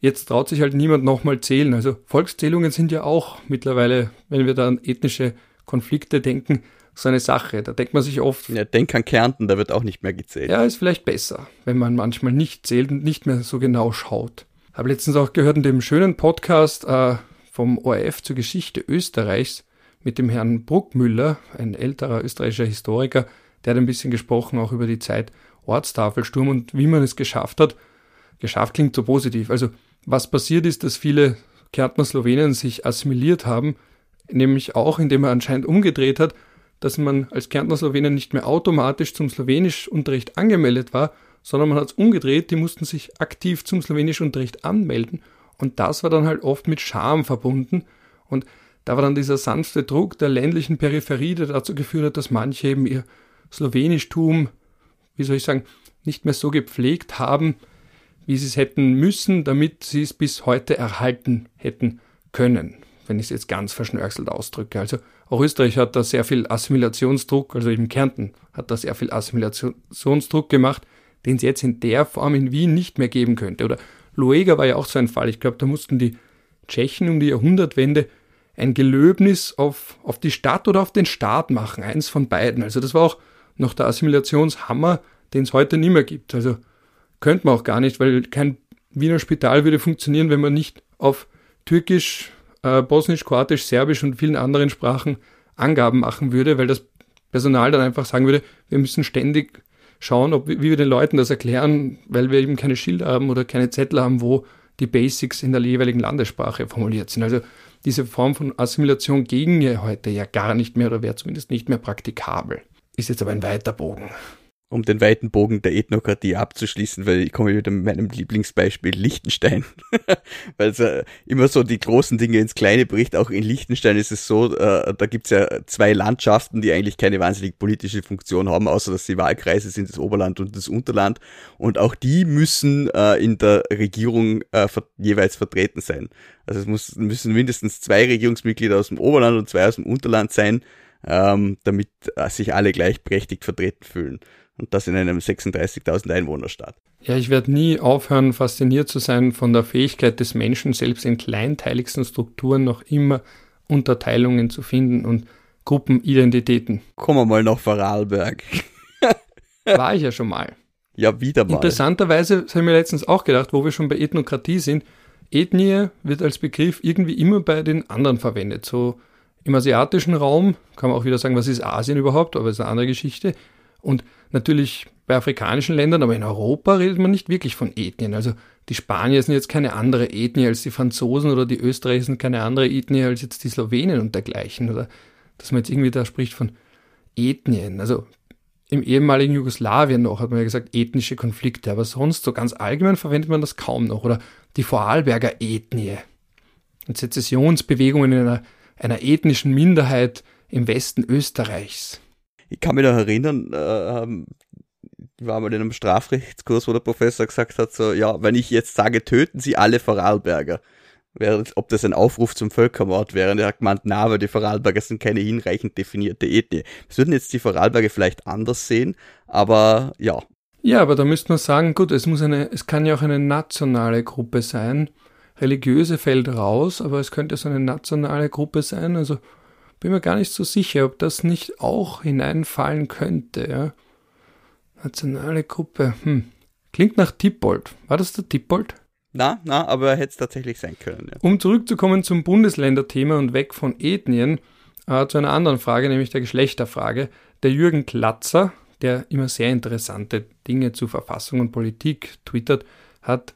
jetzt traut sich halt niemand nochmal zählen. Also Volkszählungen sind ja auch mittlerweile, wenn wir da an ethnische Konflikte denken, so eine Sache. Da denkt man sich oft. Ja, denk an Kärnten, da wird auch nicht mehr gezählt. Ja, ist vielleicht besser, wenn man manchmal nicht zählt und nicht mehr so genau schaut. Habe letztens auch gehört in dem schönen Podcast äh, vom ORF zur Geschichte Österreichs mit dem Herrn Bruckmüller, ein älterer österreichischer Historiker, der hat ein bisschen gesprochen auch über die Zeit Ortstafelsturm und wie man es geschafft hat. Geschafft klingt so positiv. Also was passiert ist, dass viele Kärntner Slowenen sich assimiliert haben, nämlich auch indem er anscheinend umgedreht hat, dass man als Kärntner Slowenen nicht mehr automatisch zum Slowenischunterricht angemeldet war, sondern man hat es umgedreht, die mussten sich aktiv zum Slowenischunterricht anmelden und das war dann halt oft mit Scham verbunden und da war dann dieser sanfte Druck der ländlichen Peripherie, der dazu geführt hat, dass manche eben ihr Slowenischtum, wie soll ich sagen, nicht mehr so gepflegt haben, wie sie es hätten müssen, damit sie es bis heute erhalten hätten können, wenn ich es jetzt ganz verschnörkelt ausdrücke. Also auch Österreich hat da sehr viel Assimilationsdruck, also eben Kärnten hat da sehr viel Assimilationsdruck gemacht, den es jetzt in der Form in Wien nicht mehr geben könnte. Oder Luega war ja auch so ein Fall. Ich glaube, da mussten die Tschechen um die Jahrhundertwende ein Gelöbnis auf, auf die Stadt oder auf den Staat machen, eins von beiden. Also das war auch noch der Assimilationshammer, den es heute nicht mehr gibt. Also könnte man auch gar nicht, weil kein Wiener Spital würde funktionieren, wenn man nicht auf Türkisch, äh, Bosnisch, Kroatisch, Serbisch und vielen anderen Sprachen Angaben machen würde, weil das Personal dann einfach sagen würde, wir müssen ständig schauen, ob, wie wir den Leuten das erklären, weil wir eben keine Schilder haben oder keine Zettel haben, wo die Basics in der jeweiligen Landessprache formuliert sind. Also diese Form von Assimilation gegen ja heute ja gar nicht mehr oder wäre zumindest nicht mehr praktikabel. Ist jetzt aber ein weiter Bogen. Um den weiten Bogen der Ethnokratie abzuschließen, weil ich komme wieder mit meinem Lieblingsbeispiel Liechtenstein. weil es äh, immer so die großen Dinge ins Kleine bricht. Auch in Liechtenstein ist es so, äh, da gibt's ja zwei Landschaften, die eigentlich keine wahnsinnig politische Funktion haben, außer dass sie Wahlkreise sind, das Oberland und das Unterland. Und auch die müssen äh, in der Regierung äh, ver jeweils vertreten sein. Also es muss, müssen mindestens zwei Regierungsmitglieder aus dem Oberland und zwei aus dem Unterland sein ähm, damit äh, sich alle gleichberechtigt vertreten fühlen. Und das in einem 36.000 Einwohnerstaat. Ja, ich werde nie aufhören, fasziniert zu sein von der Fähigkeit des Menschen, selbst in kleinteiligsten Strukturen noch immer Unterteilungen zu finden und Gruppenidentitäten. Kommen wir mal nach Vorarlberg. War ich ja schon mal. Ja, wieder mal. Interessanterweise, habe ich mir letztens auch gedacht, wo wir schon bei Ethnokratie sind, Ethnie wird als Begriff irgendwie immer bei den anderen verwendet. So im asiatischen Raum kann man auch wieder sagen, was ist Asien überhaupt, aber ist eine andere Geschichte. Und natürlich bei afrikanischen Ländern, aber in Europa redet man nicht wirklich von Ethnien. Also die Spanier sind jetzt keine andere Ethnie als die Franzosen oder die Österreicher sind keine andere Ethnie als jetzt die Slowenen und dergleichen. Oder dass man jetzt irgendwie da spricht von Ethnien. Also im ehemaligen Jugoslawien noch hat man ja gesagt ethnische Konflikte, aber sonst so ganz allgemein verwendet man das kaum noch. Oder die Vorarlberger Ethnie. Und Sezessionsbewegungen in einer einer ethnischen Minderheit im Westen Österreichs. Ich kann mich noch erinnern, äh, ich war mal in einem Strafrechtskurs, wo der Professor gesagt hat, so, ja, wenn ich jetzt sage, töten Sie alle Vorarlberger, wäre, ob das ein Aufruf zum Völkermord wäre. Und er hat gemeint, na, aber die Vorarlberger sind keine hinreichend definierte Ethnie. Das würden jetzt die Vorarlberger vielleicht anders sehen, aber ja. Ja, aber da müsste man sagen, gut, es muss eine, es kann ja auch eine nationale Gruppe sein religiöse fällt raus, aber es könnte so eine nationale Gruppe sein. Also bin mir gar nicht so sicher, ob das nicht auch hineinfallen könnte. Ja? Nationale Gruppe. Hm. Klingt nach Tippold. War das der Tippold? Na, na, aber hätte es tatsächlich sein können. Ja. Um zurückzukommen zum Bundesländerthema und weg von Ethnien. äh, zu einer anderen Frage, nämlich der Geschlechterfrage. Der Jürgen Klatzer, der immer sehr interessante Dinge zu Verfassung und Politik twittert, hat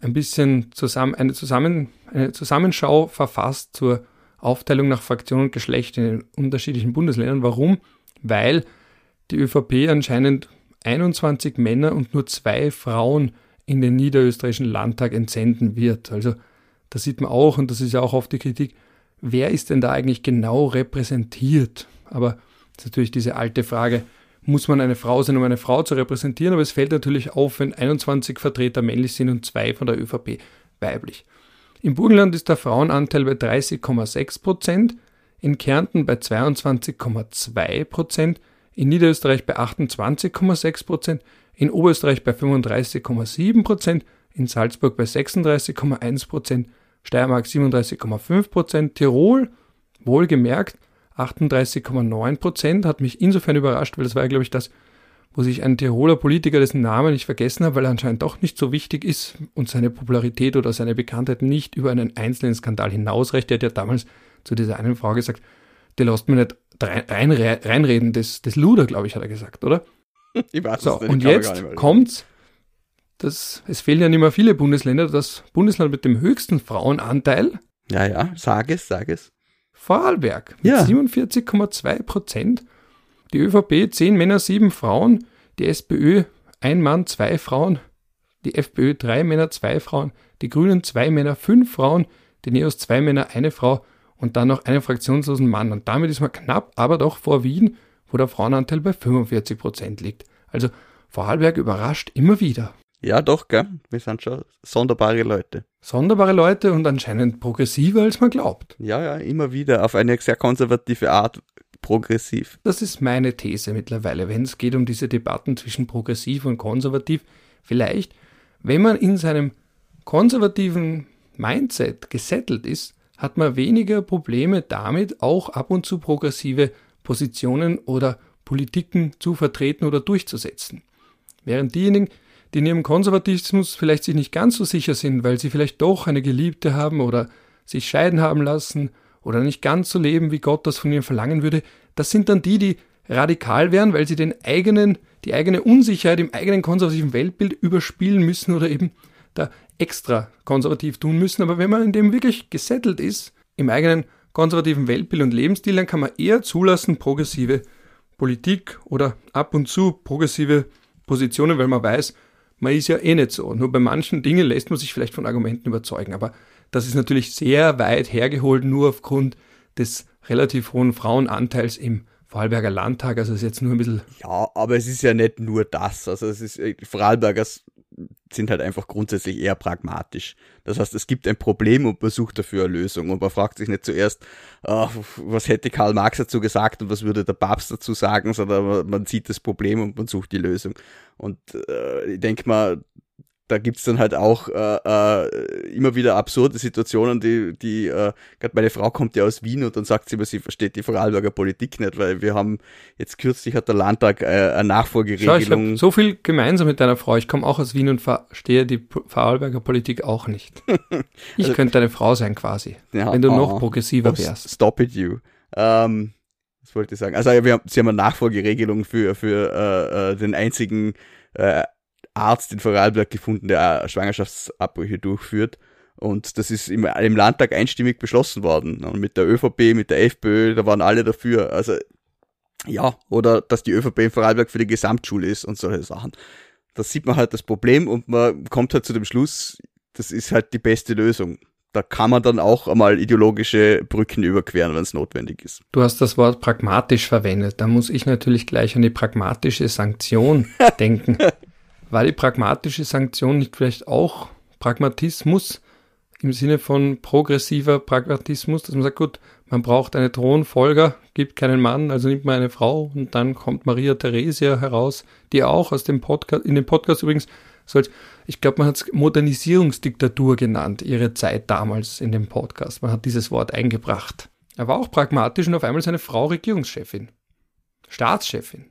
ein bisschen zusammen, eine, zusammen, eine Zusammenschau verfasst zur Aufteilung nach Fraktion und Geschlecht in den unterschiedlichen Bundesländern. Warum? Weil die ÖVP anscheinend 21 Männer und nur zwei Frauen in den niederösterreichischen Landtag entsenden wird. Also da sieht man auch, und das ist ja auch oft die Kritik, wer ist denn da eigentlich genau repräsentiert? Aber das ist natürlich diese alte Frage, muss man eine Frau sein, um eine Frau zu repräsentieren? Aber es fällt natürlich auf, wenn 21 Vertreter männlich sind und zwei von der ÖVP weiblich. Im Burgenland ist der Frauenanteil bei 30,6 Prozent, in Kärnten bei 22,2 Prozent, in Niederösterreich bei 28,6 Prozent, in Oberösterreich bei 35,7 Prozent, in Salzburg bei 36,1 Prozent, Steiermark 37,5 Prozent, Tirol, wohlgemerkt, 38,9 Prozent, hat mich insofern überrascht, weil das war ja, glaube ich, das, wo sich ein Tiroler Politiker, dessen Namen ich vergessen habe, weil er anscheinend doch nicht so wichtig ist und seine Popularität oder seine Bekanntheit nicht über einen einzelnen Skandal hinausreicht. Der hat ja damals zu dieser einen Frau gesagt, die lasst mir nicht rein, reinreden, das, das Luder, glaube ich, hat er gesagt, oder? Ich weiß so, nicht, und jetzt kommt's. Das, es fehlen ja nicht mehr viele Bundesländer. Das Bundesland mit dem höchsten Frauenanteil. Ja, ja, sag es, sag es. Vorarlberg mit ja. 47,2 Prozent. Die ÖVP 10 Männer, 7 Frauen. Die SPÖ 1 Mann, 2 Frauen. Die FPÖ 3 Männer, 2 Frauen. Die Grünen 2 Männer, 5 Frauen. Die Neos 2 Männer, 1 Frau. Und dann noch einen fraktionslosen Mann. Und damit ist man knapp, aber doch vor Wien, wo der Frauenanteil bei 45 Prozent liegt. Also Vorarlberg überrascht immer wieder. Ja, doch, gell? Wir sind schon sonderbare Leute. Sonderbare Leute und anscheinend progressiver, als man glaubt. Ja, ja, immer wieder auf eine sehr konservative Art progressiv. Das ist meine These mittlerweile, wenn es geht um diese Debatten zwischen progressiv und konservativ. Vielleicht, wenn man in seinem konservativen Mindset gesettelt ist, hat man weniger Probleme damit, auch ab und zu progressive Positionen oder Politiken zu vertreten oder durchzusetzen. Während diejenigen, die in ihrem Konservatismus vielleicht sich nicht ganz so sicher sind, weil sie vielleicht doch eine Geliebte haben oder sich scheiden haben lassen oder nicht ganz so leben, wie Gott das von ihnen verlangen würde, das sind dann die, die radikal wären, weil sie den eigenen, die eigene Unsicherheit im eigenen konservativen Weltbild überspielen müssen oder eben da extra konservativ tun müssen. Aber wenn man in dem wirklich gesettelt ist, im eigenen konservativen Weltbild und Lebensstil, dann kann man eher zulassen progressive Politik oder ab und zu progressive Positionen, weil man weiß, man ist ja eh nicht so. Nur bei manchen Dingen lässt man sich vielleicht von Argumenten überzeugen. Aber das ist natürlich sehr weit hergeholt, nur aufgrund des relativ hohen Frauenanteils im Vorarlberger Landtag. Also ist jetzt nur ein bisschen. Ja, aber es ist ja nicht nur das. Also es ist, Vorarlbergers sind halt einfach grundsätzlich eher pragmatisch. Das heißt, es gibt ein Problem und man sucht dafür eine Lösung. Und man fragt sich nicht zuerst, oh, was hätte Karl Marx dazu gesagt und was würde der Papst dazu sagen, sondern man sieht das Problem und man sucht die Lösung. Und äh, ich denke mal, da gibt's dann halt auch äh, äh, immer wieder absurde Situationen, die, die äh, gerade meine Frau kommt ja aus Wien und dann sagt sie immer, sie versteht die Vorarlberger Politik nicht, weil wir haben jetzt kürzlich hat der Landtag äh, eine Nachfolgeregelung. Schau, ich so viel gemeinsam mit deiner Frau. Ich komme auch aus Wien und verstehe die Vorarlberger Politik auch nicht. Ich also, könnte deine Frau sein quasi, ja, wenn du oh, noch progressiver oh, wärst. Stop it you. Ähm, was wollte ich sagen? Also wir haben, sie haben eine Nachfolgeregelung für, für äh, äh, den einzigen äh, Arzt in Vorarlberg gefunden, der Schwangerschaftsabbrüche durchführt. Und das ist im, im Landtag einstimmig beschlossen worden. Und mit der ÖVP, mit der FPÖ, da waren alle dafür. Also, ja, oder dass die ÖVP in Vorarlberg für die Gesamtschule ist und solche Sachen. Das sieht man halt das Problem und man kommt halt zu dem Schluss, das ist halt die beste Lösung. Da kann man dann auch einmal ideologische Brücken überqueren, wenn es notwendig ist. Du hast das Wort pragmatisch verwendet. Da muss ich natürlich gleich an die pragmatische Sanktion denken. War die pragmatische Sanktion nicht vielleicht auch Pragmatismus im Sinne von progressiver Pragmatismus, dass man sagt, gut, man braucht eine Thronfolger, gibt keinen Mann, also nimmt man eine Frau und dann kommt Maria Theresia heraus, die auch aus dem Podcast, in dem Podcast übrigens, so ich glaube, man hat es Modernisierungsdiktatur genannt, ihre Zeit damals in dem Podcast. Man hat dieses Wort eingebracht. Er war auch pragmatisch und auf einmal ist eine Frau Regierungschefin, Staatschefin.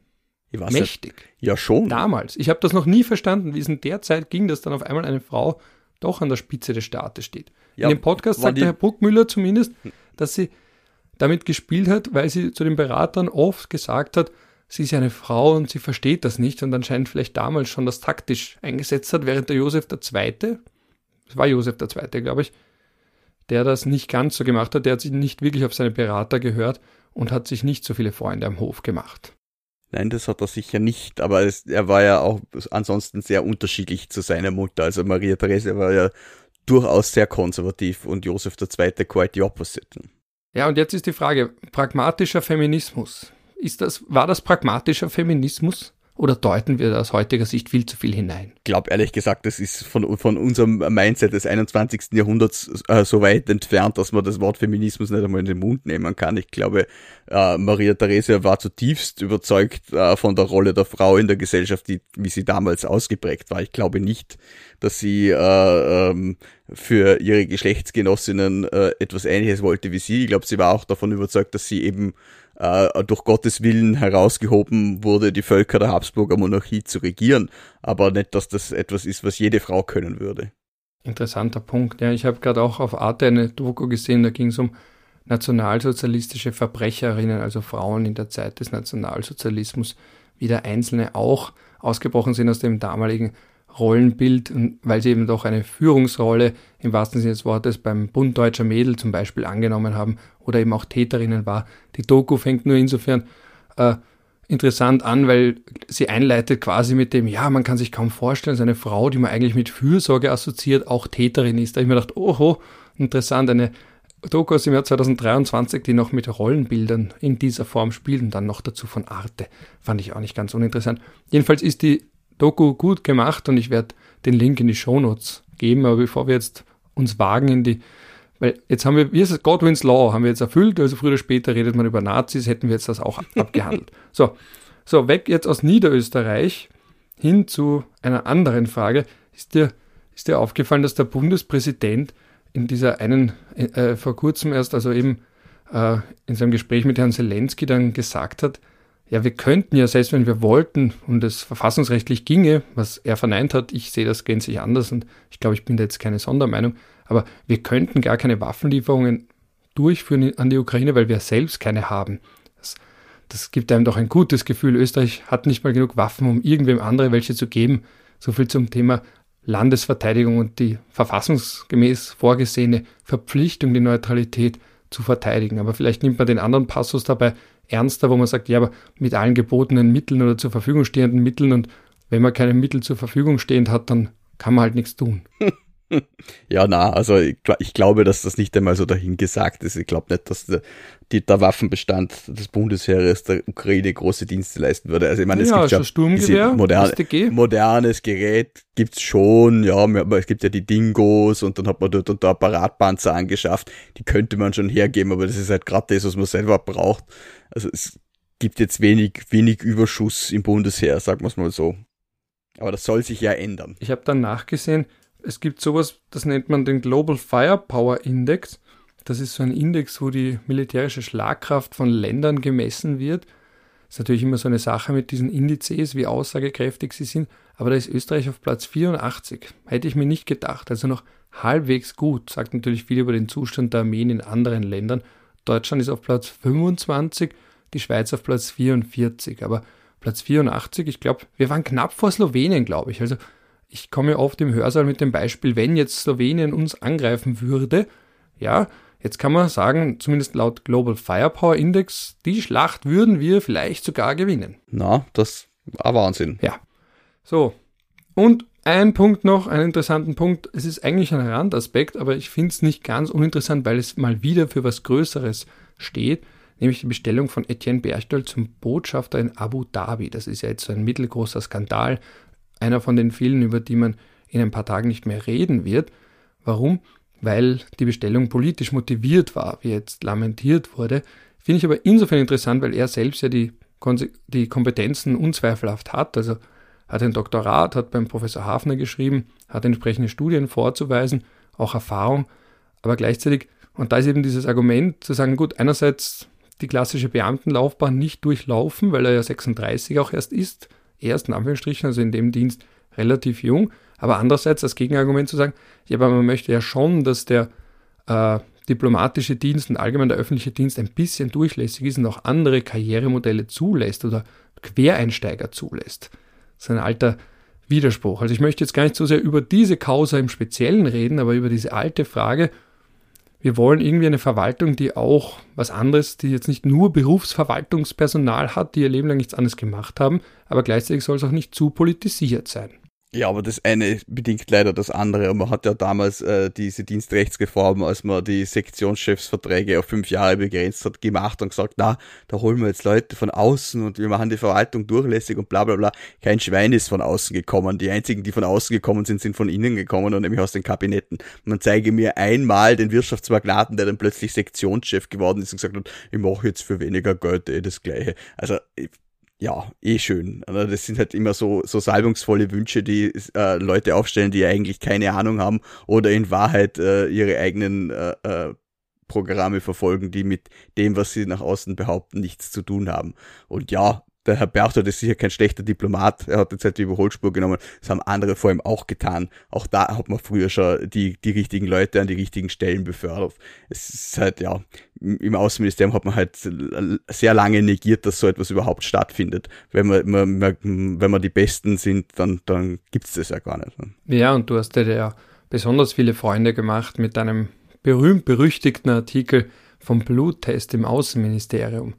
Mächtig. Ja, ja, schon. Damals. Ich habe das noch nie verstanden, wie es in der Zeit ging, dass dann auf einmal eine Frau doch an der Spitze des Staates steht. Ja, in dem Podcast sagt der Herr Bruckmüller zumindest, dass sie damit gespielt hat, weil sie zu den Beratern oft gesagt hat, sie ist ja eine Frau und sie versteht das nicht und anscheinend vielleicht damals schon das taktisch eingesetzt hat, während der Josef II., das war Josef II., glaube ich, der das nicht ganz so gemacht hat, der hat sich nicht wirklich auf seine Berater gehört und hat sich nicht so viele Freunde am Hof gemacht. Nein, das hat er sicher nicht, aber es, er war ja auch ansonsten sehr unterschiedlich zu seiner Mutter. Also Maria Therese war ja durchaus sehr konservativ und Josef II. quite the opposite. Ja, und jetzt ist die Frage, pragmatischer Feminismus. Ist das, war das pragmatischer Feminismus? Oder deuten wir aus heutiger Sicht viel zu viel hinein? Ich glaube ehrlich gesagt, das ist von, von unserem Mindset des 21. Jahrhunderts äh, so weit entfernt, dass man das Wort Feminismus nicht einmal in den Mund nehmen kann. Ich glaube, äh, Maria Therese war zutiefst überzeugt äh, von der Rolle der Frau in der Gesellschaft, die, wie sie damals ausgeprägt war. Ich glaube nicht, dass sie äh, ähm, für ihre Geschlechtsgenossinnen äh, etwas Ähnliches wollte wie sie. Ich glaube, sie war auch davon überzeugt, dass sie eben äh, durch Gottes Willen herausgehoben wurde, die Völker der Habsburger Monarchie zu regieren, aber nicht, dass das etwas ist, was jede Frau können würde. Interessanter Punkt. Ja, ich habe gerade auch auf Arte eine Doku gesehen, da ging es um nationalsozialistische Verbrecherinnen, also Frauen in der Zeit des Nationalsozialismus, wie da einzelne auch ausgebrochen sind aus dem damaligen Rollenbild, weil sie eben doch eine Führungsrolle im wahrsten Sinne des Wortes beim Bund Deutscher Mädel zum Beispiel angenommen haben oder eben auch Täterinnen war. Die Doku fängt nur insofern äh, interessant an, weil sie einleitet quasi mit dem, ja, man kann sich kaum vorstellen, dass eine Frau, die man eigentlich mit Fürsorge assoziiert, auch Täterin ist. Da habe ich mir gedacht, oho, interessant, eine Doku aus dem Jahr 2023, die noch mit Rollenbildern in dieser Form spielt und dann noch dazu von Arte. Fand ich auch nicht ganz uninteressant. Jedenfalls ist die Doku gut gemacht und ich werde den Link in die Shownotes geben, aber bevor wir jetzt uns wagen in die, weil jetzt haben wir, wie ist es, Godwin's Law haben wir jetzt erfüllt, also früher oder später redet man über Nazis, hätten wir jetzt das auch abgehandelt. So, so, weg jetzt aus Niederösterreich hin zu einer anderen Frage. Ist dir, ist dir aufgefallen, dass der Bundespräsident in dieser einen, äh, vor kurzem erst, also eben äh, in seinem Gespräch mit Herrn Zelensky dann gesagt hat, ja, wir könnten ja, selbst wenn wir wollten und es verfassungsrechtlich ginge, was er verneint hat, ich sehe das gänzlich anders und ich glaube, ich bin da jetzt keine Sondermeinung, aber wir könnten gar keine Waffenlieferungen durchführen an die Ukraine, weil wir selbst keine haben. Das, das gibt einem doch ein gutes Gefühl. Österreich hat nicht mal genug Waffen, um irgendwem andere welche zu geben. So viel zum Thema Landesverteidigung und die verfassungsgemäß vorgesehene Verpflichtung, die Neutralität zu verteidigen. Aber vielleicht nimmt man den anderen Passus dabei, ernster, wo man sagt, ja, aber mit allen gebotenen Mitteln oder zur Verfügung stehenden Mitteln und wenn man keine Mittel zur Verfügung stehend hat, dann kann man halt nichts tun. Ja, na, also ich, ich, glaube, dass das nicht einmal so dahingesagt ist. Ich glaube nicht, dass der, die, der Waffenbestand des Bundesheeres der Ukraine große Dienste leisten würde. Also ich meine, es ja, gibt also Sturmgewehr, moderne, modernes Gerät gibt's schon, ja, aber es gibt ja die Dingos und dann hat man dort und da Apparatpanzer angeschafft. Die könnte man schon hergeben, aber das ist halt gerade das, was man selber braucht. Also es gibt jetzt wenig, wenig Überschuss im Bundesheer, sagen wir es mal so. Aber das soll sich ja ändern. Ich habe dann nachgesehen, es gibt sowas, das nennt man den Global Firepower Index. Das ist so ein Index, wo die militärische Schlagkraft von Ländern gemessen wird. Das ist natürlich immer so eine Sache mit diesen Indizes, wie aussagekräftig sie sind. Aber da ist Österreich auf Platz 84. Hätte ich mir nicht gedacht. Also noch halbwegs gut. Sagt natürlich viel über den Zustand der Armeen in anderen Ländern. Deutschland ist auf Platz 25, die Schweiz auf Platz 44. Aber Platz 84, ich glaube, wir waren knapp vor Slowenien, glaube ich. Also ich komme oft im Hörsaal mit dem Beispiel, wenn jetzt Slowenien uns angreifen würde, ja, jetzt kann man sagen, zumindest laut Global Firepower Index, die Schlacht würden wir vielleicht sogar gewinnen. Na, das war Wahnsinn. Ja. So. Und ein Punkt noch, einen interessanten Punkt. Es ist eigentlich ein Randaspekt, aber ich finde es nicht ganz uninteressant, weil es mal wieder für was Größeres steht, nämlich die Bestellung von Etienne Berchtold zum Botschafter in Abu Dhabi. Das ist ja jetzt so ein mittelgroßer Skandal einer von den vielen, über die man in ein paar Tagen nicht mehr reden wird. Warum? Weil die Bestellung politisch motiviert war, wie jetzt lamentiert wurde. Finde ich aber insofern interessant, weil er selbst ja die, die Kompetenzen unzweifelhaft hat. Also hat ein Doktorat, hat beim Professor Hafner geschrieben, hat entsprechende Studien vorzuweisen, auch Erfahrung, aber gleichzeitig, und da ist eben dieses Argument zu sagen, gut, einerseits die klassische Beamtenlaufbahn nicht durchlaufen, weil er ja 36 auch erst ist, erst in Anführungsstrichen, also in dem Dienst relativ jung, aber andererseits das Gegenargument zu sagen, ja, aber man möchte ja schon, dass der, äh, diplomatische Dienst und allgemein der öffentliche Dienst ein bisschen durchlässig ist und auch andere Karrieremodelle zulässt oder Quereinsteiger zulässt. Das ist ein alter Widerspruch. Also ich möchte jetzt gar nicht so sehr über diese Causa im Speziellen reden, aber über diese alte Frage, wir wollen irgendwie eine Verwaltung, die auch was anderes, die jetzt nicht nur Berufsverwaltungspersonal hat, die ihr Leben lang nichts anderes gemacht haben, aber gleichzeitig soll es auch nicht zu politisiert sein. Ja, aber das eine bedingt leider das andere. Und man hat ja damals äh, diese Dienstrechtsreform, als man die Sektionschefsverträge auf fünf Jahre begrenzt hat, gemacht und gesagt, na, da holen wir jetzt Leute von außen und wir machen die Verwaltung durchlässig und bla bla bla. Kein Schwein ist von außen gekommen. Die einzigen, die von außen gekommen sind, sind von innen gekommen und nämlich aus den Kabinetten. Man zeige mir einmal den Wirtschaftsmagnaten, der dann plötzlich Sektionschef geworden ist und gesagt hat, ich mache jetzt für weniger Geld eh das Gleiche. Also ja, eh schön. Das sind halt immer so, so salbungsvolle Wünsche, die äh, Leute aufstellen, die eigentlich keine Ahnung haben oder in Wahrheit äh, ihre eigenen äh, äh, Programme verfolgen, die mit dem, was sie nach außen behaupten, nichts zu tun haben. Und ja, der Herr Berchtold ist sicher kein schlechter Diplomat. Er hat jetzt halt die Überholspur genommen. Das haben andere vor ihm auch getan. Auch da hat man früher schon die, die richtigen Leute an die richtigen Stellen befördert. Es ist halt, ja, im Außenministerium hat man halt sehr lange negiert, dass so etwas überhaupt stattfindet. Wenn man, man, wenn man die Besten sind, dann, dann gibt's das ja gar nicht. Ja, und du hast dir ja besonders viele Freunde gemacht mit deinem berühmt-berüchtigten Artikel vom Bluttest im Außenministerium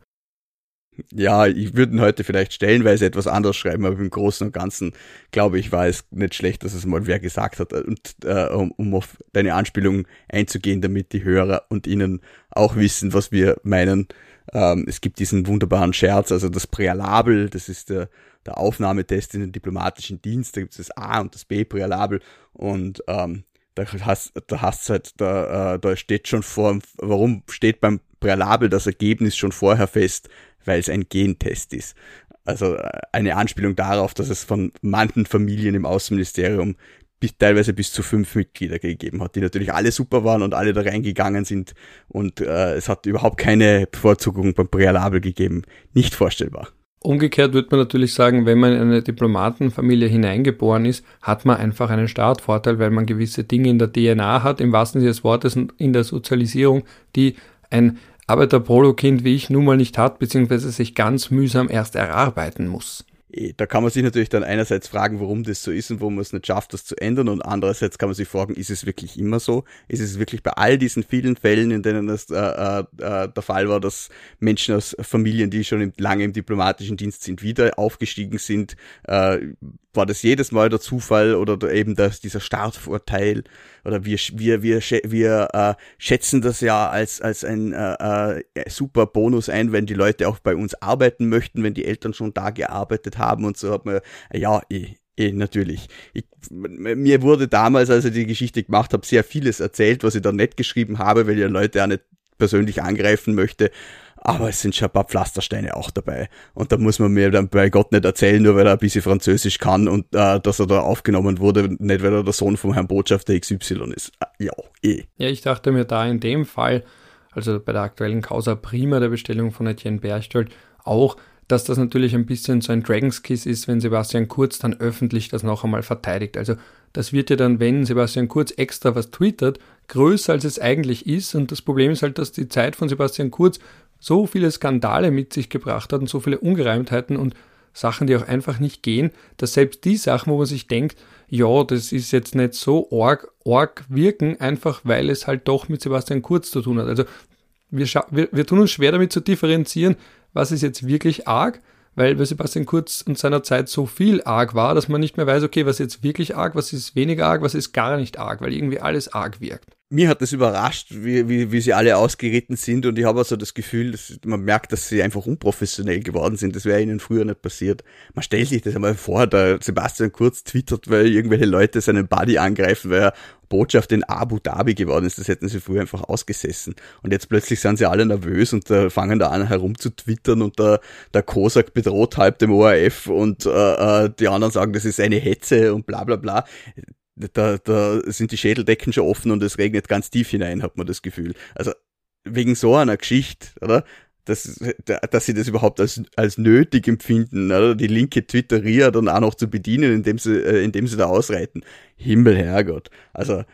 ja, ich würde heute vielleicht stellenweise etwas anders schreiben, aber im Großen und Ganzen glaube ich, war es nicht schlecht, dass es mal wer gesagt hat. Und äh, um, um auf deine Anspielung einzugehen, damit die Hörer und Ihnen auch wissen, was wir meinen. Ähm, es gibt diesen wunderbaren Scherz, also das Präalabel, das ist der, der Aufnahmetest in den diplomatischen Dienst, da gibt es das A und das B-Präalabel und ähm, da hast da hast halt, da, äh, da steht schon vor, warum steht beim Präalabel das Ergebnis schon vorher fest, weil es ein Gentest ist. Also äh, eine Anspielung darauf, dass es von manchen Familien im Außenministerium bis, teilweise bis zu fünf Mitglieder gegeben hat, die natürlich alle super waren und alle da reingegangen sind und äh, es hat überhaupt keine Bevorzugung beim Präalabel gegeben. Nicht vorstellbar. Umgekehrt würde man natürlich sagen, wenn man in eine Diplomatenfamilie hineingeboren ist, hat man einfach einen Startvorteil, weil man gewisse Dinge in der DNA hat, im wahrsten Sinne des Wortes und in der Sozialisierung, die ein Arbeiter-Polo-Kind wie ich nun mal nicht hat, beziehungsweise sich ganz mühsam erst erarbeiten muss. Eh, da kann man sich natürlich dann einerseits fragen, warum das so ist und warum man es nicht schafft, das zu ändern und andererseits kann man sich fragen, ist es wirklich immer so? Ist es wirklich bei all diesen vielen Fällen, in denen das äh, äh, äh der Fall war, dass Menschen aus Familien, die schon lange im diplomatischen Dienst sind, wieder aufgestiegen sind, äh, war das jedes Mal der Zufall oder eben das, dieser Startvorteil oder wir, wir, wir, wir äh, schätzen das ja als, als ein äh, äh, super Bonus ein, wenn die Leute auch bei uns arbeiten möchten, wenn die Eltern schon da gearbeitet haben und so hat man, ja, eh, Eh, natürlich. Ich, mir wurde damals, als ich die Geschichte gemacht habe, sehr vieles erzählt, was ich da nicht geschrieben habe, weil ich Leute auch nicht persönlich angreifen möchte aber es sind schon ein paar Pflastersteine auch dabei. Und da muss man mir dann bei Gott nicht erzählen, nur weil er ein bisschen Französisch kann und äh, dass er da aufgenommen wurde, nicht weil er der Sohn vom Herrn Botschafter XY ist. Äh, ja, eh. Ja, ich dachte mir da in dem Fall, also bei der aktuellen Causa Prima der Bestellung von Etienne Berchtold, auch, dass das natürlich ein bisschen so ein Dragon's Kiss ist, wenn Sebastian Kurz dann öffentlich das noch einmal verteidigt. Also das wird ja dann, wenn Sebastian Kurz extra was twittert, größer als es eigentlich ist. Und das Problem ist halt, dass die Zeit von Sebastian Kurz so viele Skandale mit sich gebracht hat und so viele Ungereimtheiten und Sachen, die auch einfach nicht gehen, dass selbst die Sachen, wo man sich denkt, ja, das ist jetzt nicht so arg, arg wirken, einfach weil es halt doch mit Sebastian Kurz zu tun hat. Also wir, wir, wir tun uns schwer damit zu differenzieren, was ist jetzt wirklich arg, weil bei Sebastian Kurz und seiner Zeit so viel arg war, dass man nicht mehr weiß, okay, was ist jetzt wirklich arg, was ist weniger arg, was ist gar nicht arg, weil irgendwie alles arg wirkt mir hat das überrascht, wie, wie, wie sie alle ausgeritten sind und ich habe also das Gefühl, dass man merkt, dass sie einfach unprofessionell geworden sind. Das wäre ihnen früher nicht passiert. Man stellt sich das einmal vor, der Sebastian Kurz twittert, weil irgendwelche Leute seinen Buddy angreifen, weil er Botschaft in Abu Dhabi geworden ist. Das hätten sie früher einfach ausgesessen. Und jetzt plötzlich sind sie alle nervös und äh, fangen da an herum zu twittern und der, der Kosak bedroht halb dem ORF und äh, äh, die anderen sagen, das ist eine Hetze und bla bla bla da, da sind die Schädeldecken schon offen und es regnet ganz tief hinein, hat man das Gefühl. Also wegen so einer Geschichte, oder? Dass, dass sie das überhaupt als, als nötig empfinden, oder? die linke Twitteria dann auch noch zu bedienen, indem sie, äh, indem sie da ausreiten. Himmel, Herrgott. Also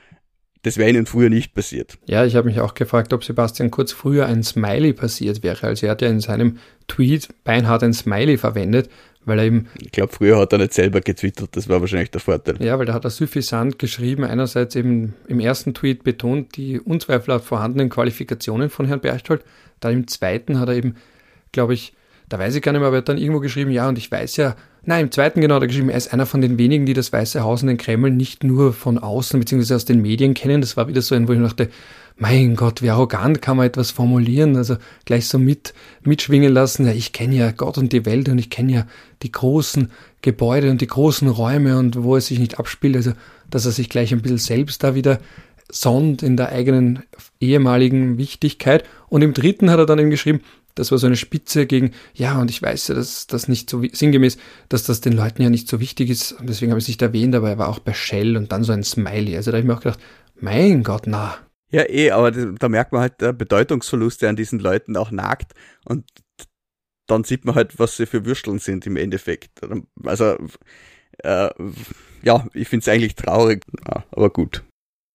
das wäre ihnen früher nicht passiert. Ja, ich habe mich auch gefragt, ob Sebastian Kurz früher ein Smiley passiert wäre. Also er hat ja in seinem Tweet beinhart ein Smiley verwendet, weil er eben. Ich glaube, früher hat er nicht selber getwittert, das war wahrscheinlich der Vorteil. Ja, weil da hat er suffisant geschrieben, einerseits eben im ersten Tweet betont die unzweifelhaft vorhandenen Qualifikationen von Herrn Berchtold, dann im zweiten hat er eben, glaube ich, da weiß ich gar nicht mehr, aber er hat dann irgendwo geschrieben, ja, und ich weiß ja, nein, im zweiten genau er geschrieben, er ist einer von den wenigen, die das Weiße Haus und den Kreml nicht nur von außen bzw. aus den Medien kennen. Das war wieder so ein, wo ich dachte, mein Gott, wie arrogant kann man etwas formulieren, also gleich so mit, mitschwingen lassen, ja, ich kenne ja Gott und die Welt und ich kenne ja die großen Gebäude und die großen Räume und wo es sich nicht abspielt, also dass er sich gleich ein bisschen selbst da wieder sonnt in der eigenen ehemaligen Wichtigkeit. Und im dritten hat er dann eben geschrieben, das war so eine Spitze gegen, ja, und ich weiß ja, dass das nicht so sinngemäß, dass das den Leuten ja nicht so wichtig ist. Und deswegen habe ich es nicht erwähnt, aber er war auch bei Shell und dann so ein Smiley. Also da habe ich mir auch gedacht, mein Gott, na. Ja, eh, aber da merkt man halt der Bedeutungsverlust, der an diesen Leuten auch nagt. Und dann sieht man halt, was sie für Würsteln sind im Endeffekt. Also, äh, ja, ich finde es eigentlich traurig, aber gut.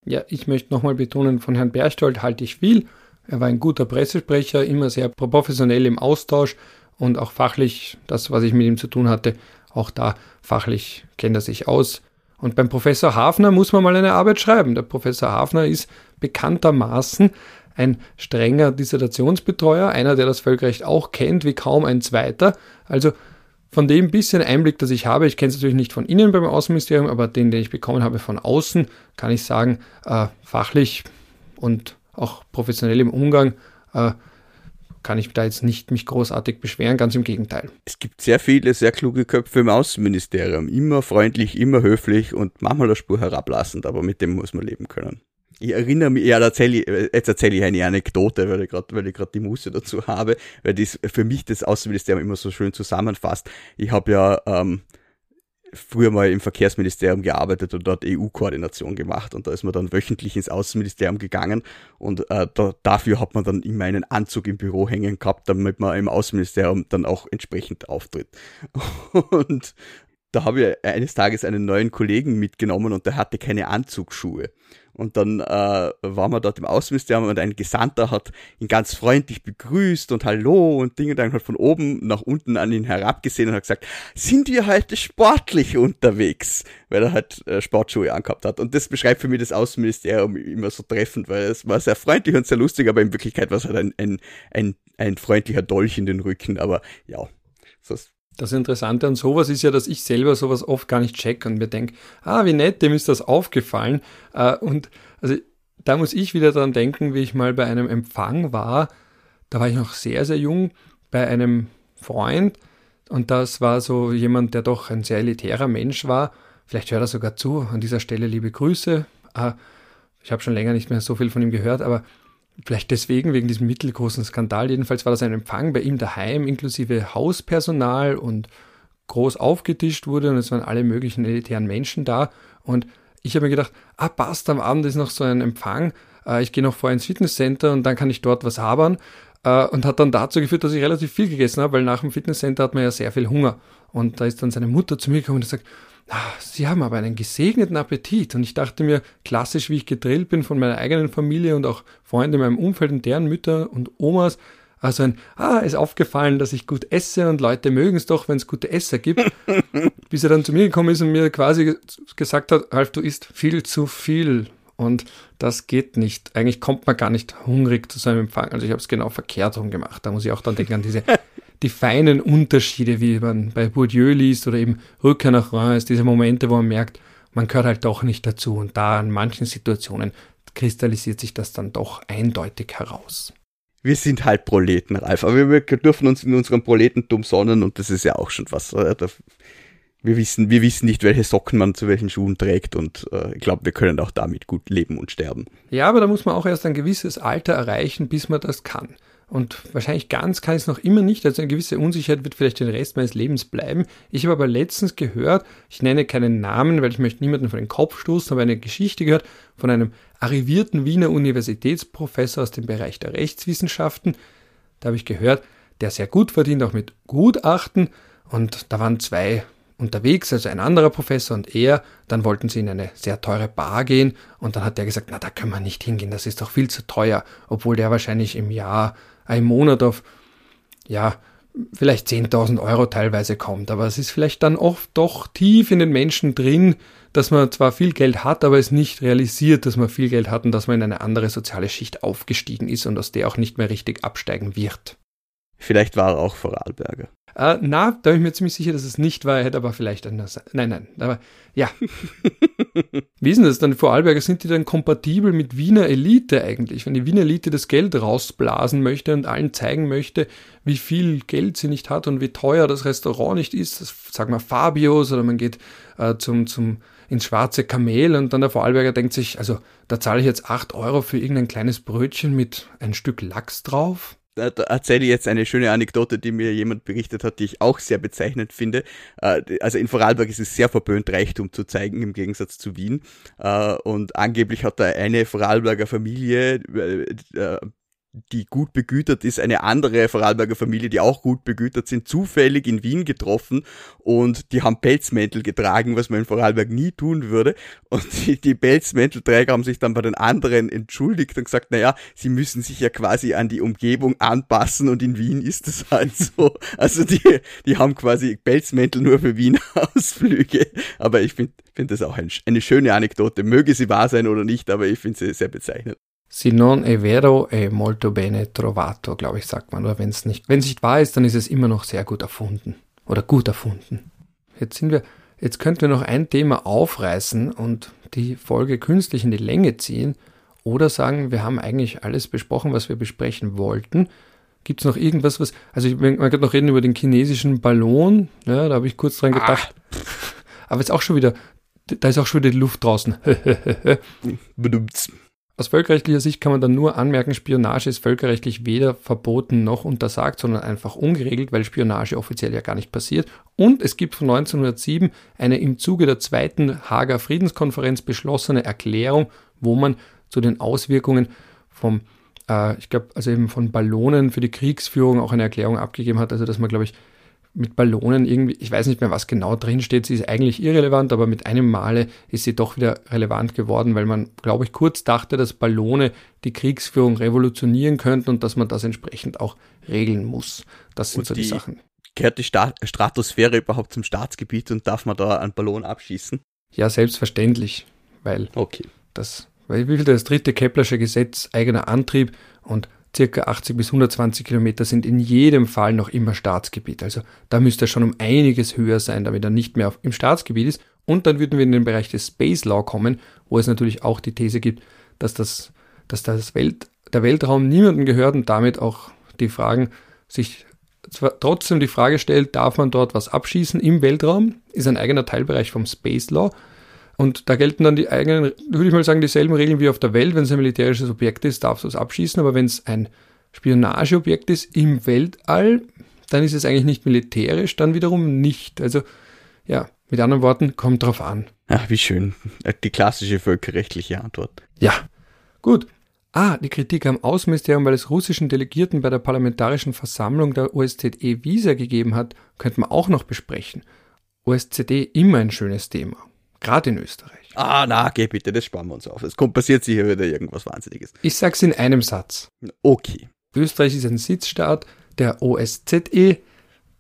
Ja, ich möchte nochmal betonen, von Herrn Berchtold halte ich viel. Er war ein guter Pressesprecher, immer sehr professionell im Austausch und auch fachlich, das, was ich mit ihm zu tun hatte, auch da fachlich kennt er sich aus. Und beim Professor Hafner muss man mal eine Arbeit schreiben. Der Professor Hafner ist bekanntermaßen ein strenger Dissertationsbetreuer, einer, der das Völkerrecht auch kennt, wie kaum ein zweiter. Also von dem bisschen Einblick, das ich habe, ich kenne es natürlich nicht von innen beim Außenministerium, aber den, den ich bekommen habe von außen, kann ich sagen, äh, fachlich und auch professionell im Umgang äh, kann ich da jetzt nicht mich großartig beschweren, ganz im Gegenteil. Es gibt sehr viele sehr kluge Köpfe im Außenministerium, immer freundlich, immer höflich und manchmal eine Spur herablassend, aber mit dem muss man leben können. Ich erinnere mich, ja, erzähl ich, jetzt erzähle ich eine Anekdote, weil ich gerade, weil ich gerade die Muße dazu habe, weil das für mich das Außenministerium immer so schön zusammenfasst. Ich habe ja ähm, früher mal im Verkehrsministerium gearbeitet und dort EU-Koordination gemacht und da ist man dann wöchentlich ins Außenministerium gegangen und äh, da, dafür hat man dann immer einen Anzug im Büro hängen gehabt, damit man im Außenministerium dann auch entsprechend auftritt. Und da habe ich eines Tages einen neuen Kollegen mitgenommen und der hatte keine Anzugsschuhe. Und dann äh, waren wir dort im Außenministerium und ein Gesandter hat ihn ganz freundlich begrüßt und Hallo und Dinge dann halt von oben nach unten an ihn herabgesehen und hat gesagt, sind wir heute sportlich unterwegs? Weil er halt äh, Sportschuhe angehabt hat. Und das beschreibt für mich das Außenministerium immer so treffend, weil es war sehr freundlich und sehr lustig, aber in Wirklichkeit war es halt ein, ein, ein, ein freundlicher Dolch in den Rücken. Aber ja, so das Interessante an sowas ist ja, dass ich selber sowas oft gar nicht check und mir denke, ah, wie nett, dem ist das aufgefallen. Äh, und also da muss ich wieder dran denken, wie ich mal bei einem Empfang war. Da war ich noch sehr, sehr jung, bei einem Freund. Und das war so jemand, der doch ein sehr elitärer Mensch war. Vielleicht hört er sogar zu. An dieser Stelle liebe Grüße. Äh, ich habe schon länger nicht mehr so viel von ihm gehört, aber Vielleicht deswegen, wegen diesem mittelgroßen Skandal. Jedenfalls war das ein Empfang bei ihm daheim, inklusive Hauspersonal und groß aufgetischt wurde und es waren alle möglichen elitären Menschen da. Und ich habe mir gedacht, ah, passt, am Abend ist noch so ein Empfang. Äh, ich gehe noch vorher ins Fitnesscenter und dann kann ich dort was habern. Äh, und hat dann dazu geführt, dass ich relativ viel gegessen habe, weil nach dem Fitnesscenter hat man ja sehr viel Hunger. Und da ist dann seine Mutter zu mir gekommen und sagt, Sie haben aber einen gesegneten Appetit. Und ich dachte mir, klassisch wie ich gedrillt bin von meiner eigenen Familie und auch Freunde in meinem Umfeld und deren Mütter und Omas, also ein, ah, ist aufgefallen, dass ich gut esse und Leute mögen es doch, wenn es gute Esser gibt. Bis er dann zu mir gekommen ist und mir quasi gesagt hat, Ralf, du isst viel zu viel. Und das geht nicht. Eigentlich kommt man gar nicht hungrig zu seinem Empfang. Also ich habe es genau verkehrt rum gemacht. Da muss ich auch dann denken an diese die feinen Unterschiede, wie man bei Bourdieu liest oder eben Rückkehr nach Reims, diese Momente, wo man merkt, man gehört halt doch nicht dazu. Und da in manchen Situationen kristallisiert sich das dann doch eindeutig heraus. Wir sind halt Proleten, Ralf, aber wir dürfen uns in unserem Proletentum sonnen und das ist ja auch schon was. Wir wissen, wir wissen nicht, welche Socken man zu welchen Schuhen trägt und äh, ich glaube, wir können auch damit gut leben und sterben. Ja, aber da muss man auch erst ein gewisses Alter erreichen, bis man das kann. Und wahrscheinlich ganz kann ich es noch immer nicht. Also eine gewisse Unsicherheit wird vielleicht den Rest meines Lebens bleiben. Ich habe aber letztens gehört, ich nenne keinen Namen, weil ich möchte niemanden vor den Kopf stoßen, aber eine Geschichte gehört von einem arrivierten Wiener Universitätsprofessor aus dem Bereich der Rechtswissenschaften. Da habe ich gehört, der sehr gut verdient, auch mit Gutachten. Und da waren zwei unterwegs, also ein anderer Professor und er, dann wollten sie in eine sehr teure Bar gehen und dann hat der gesagt, na, da können wir nicht hingehen, das ist doch viel zu teuer, obwohl der wahrscheinlich im Jahr, im Monat auf, ja, vielleicht 10.000 Euro teilweise kommt. Aber es ist vielleicht dann oft doch tief in den Menschen drin, dass man zwar viel Geld hat, aber es nicht realisiert, dass man viel Geld hat und dass man in eine andere soziale Schicht aufgestiegen ist und aus der auch nicht mehr richtig absteigen wird. Vielleicht war er auch Vorarlberger. Äh, na, da bin ich mir ziemlich sicher, dass es nicht war. Er hätte aber vielleicht anders. Nein, nein, aber ja. Wie ist denn das dann? Vorarlberger sind die dann kompatibel mit Wiener Elite eigentlich? Wenn die Wiener Elite das Geld rausblasen möchte und allen zeigen möchte, wie viel Geld sie nicht hat und wie teuer das Restaurant nicht ist, das, sagen wir Fabios oder man geht äh, zum, zum, ins schwarze Kamel und dann der Vorarlberger denkt sich, also da zahle ich jetzt 8 Euro für irgendein kleines Brötchen mit ein Stück Lachs drauf da, erzähle ich jetzt eine schöne Anekdote, die mir jemand berichtet hat, die ich auch sehr bezeichnend finde. Äh, also in Vorarlberg ist es sehr verpönt, Reichtum zu zeigen, im Gegensatz zu Wien. Äh, und angeblich hat da eine Vorarlberger Familie äh, die gut begütert ist, eine andere Vorarlberger Familie, die auch gut begütert sind, zufällig in Wien getroffen und die haben Pelzmäntel getragen, was man in Vorarlberg nie tun würde. Und die, die Pelzmäntelträger haben sich dann bei den anderen entschuldigt und gesagt, naja, sie müssen sich ja quasi an die Umgebung anpassen und in Wien ist es halt so. Also die, die haben quasi Pelzmäntel nur für Wien Ausflüge. Aber ich finde finde das auch ein, eine schöne Anekdote. Möge sie wahr sein oder nicht, aber ich finde sie sehr bezeichnend. Si non è vero, è molto bene trovato, glaube ich, sagt man. Oder wenn es nicht, wenn es nicht wahr ist, dann ist es immer noch sehr gut erfunden. Oder gut erfunden. Jetzt sind wir, jetzt könnten wir noch ein Thema aufreißen und die Folge künstlich in die Länge ziehen. Oder sagen, wir haben eigentlich alles besprochen, was wir besprechen wollten. Gibt es noch irgendwas, was, also man könnte noch reden über den chinesischen Ballon, ja, da habe ich kurz dran gedacht. Ah. Aber jetzt auch schon wieder, da ist auch schon wieder die Luft draußen. Aus völkerrechtlicher Sicht kann man dann nur anmerken, Spionage ist völkerrechtlich weder verboten noch untersagt, sondern einfach ungeregelt, weil Spionage offiziell ja gar nicht passiert. Und es gibt von 1907 eine im Zuge der zweiten Hager Friedenskonferenz beschlossene Erklärung, wo man zu den Auswirkungen vom, äh, ich glaube, also eben von Ballonen für die Kriegsführung auch eine Erklärung abgegeben hat. Also dass man, glaube ich, mit Ballonen irgendwie, ich weiß nicht mehr, was genau drin steht, sie ist eigentlich irrelevant, aber mit einem Male ist sie doch wieder relevant geworden, weil man, glaube ich, kurz dachte, dass Ballone die Kriegsführung revolutionieren könnten und dass man das entsprechend auch regeln muss. Das sind und so die, die Sachen. Gehört die Sta Stratosphäre überhaupt zum Staatsgebiet und darf man da einen Ballon abschießen? Ja, selbstverständlich, weil okay. das, weil wie viel das dritte Keplersche Gesetz eigener Antrieb und circa 80 bis 120 Kilometer sind in jedem Fall noch immer Staatsgebiet. Also da müsste er schon um einiges höher sein, damit er nicht mehr auf, im Staatsgebiet ist. Und dann würden wir in den Bereich des Space Law kommen, wo es natürlich auch die These gibt, dass das, dass das Welt, der Weltraum niemandem gehört und damit auch die Fragen sich zwar trotzdem die Frage stellt, darf man dort was abschießen im Weltraum? Ist ein eigener Teilbereich vom Space Law. Und da gelten dann die eigenen, würde ich mal sagen, dieselben Regeln wie auf der Welt. Wenn es ein militärisches Objekt ist, darfst du es abschießen. Aber wenn es ein Spionageobjekt ist im Weltall, dann ist es eigentlich nicht militärisch, dann wiederum nicht. Also ja, mit anderen Worten, kommt drauf an. Ach, wie schön. Die klassische völkerrechtliche Antwort. Ja, gut. Ah, die Kritik am Außenministerium, weil es russischen Delegierten bei der Parlamentarischen Versammlung der OSZE Visa gegeben hat, könnte man auch noch besprechen. OSZE immer ein schönes Thema. Gerade in Österreich. Ah, na, geh bitte, das sparen wir uns auf. Es kommt, passiert sicher wieder irgendwas Wahnsinniges. Ich sag's in einem Satz. Okay. Österreich ist ein Sitzstaat der OSZE,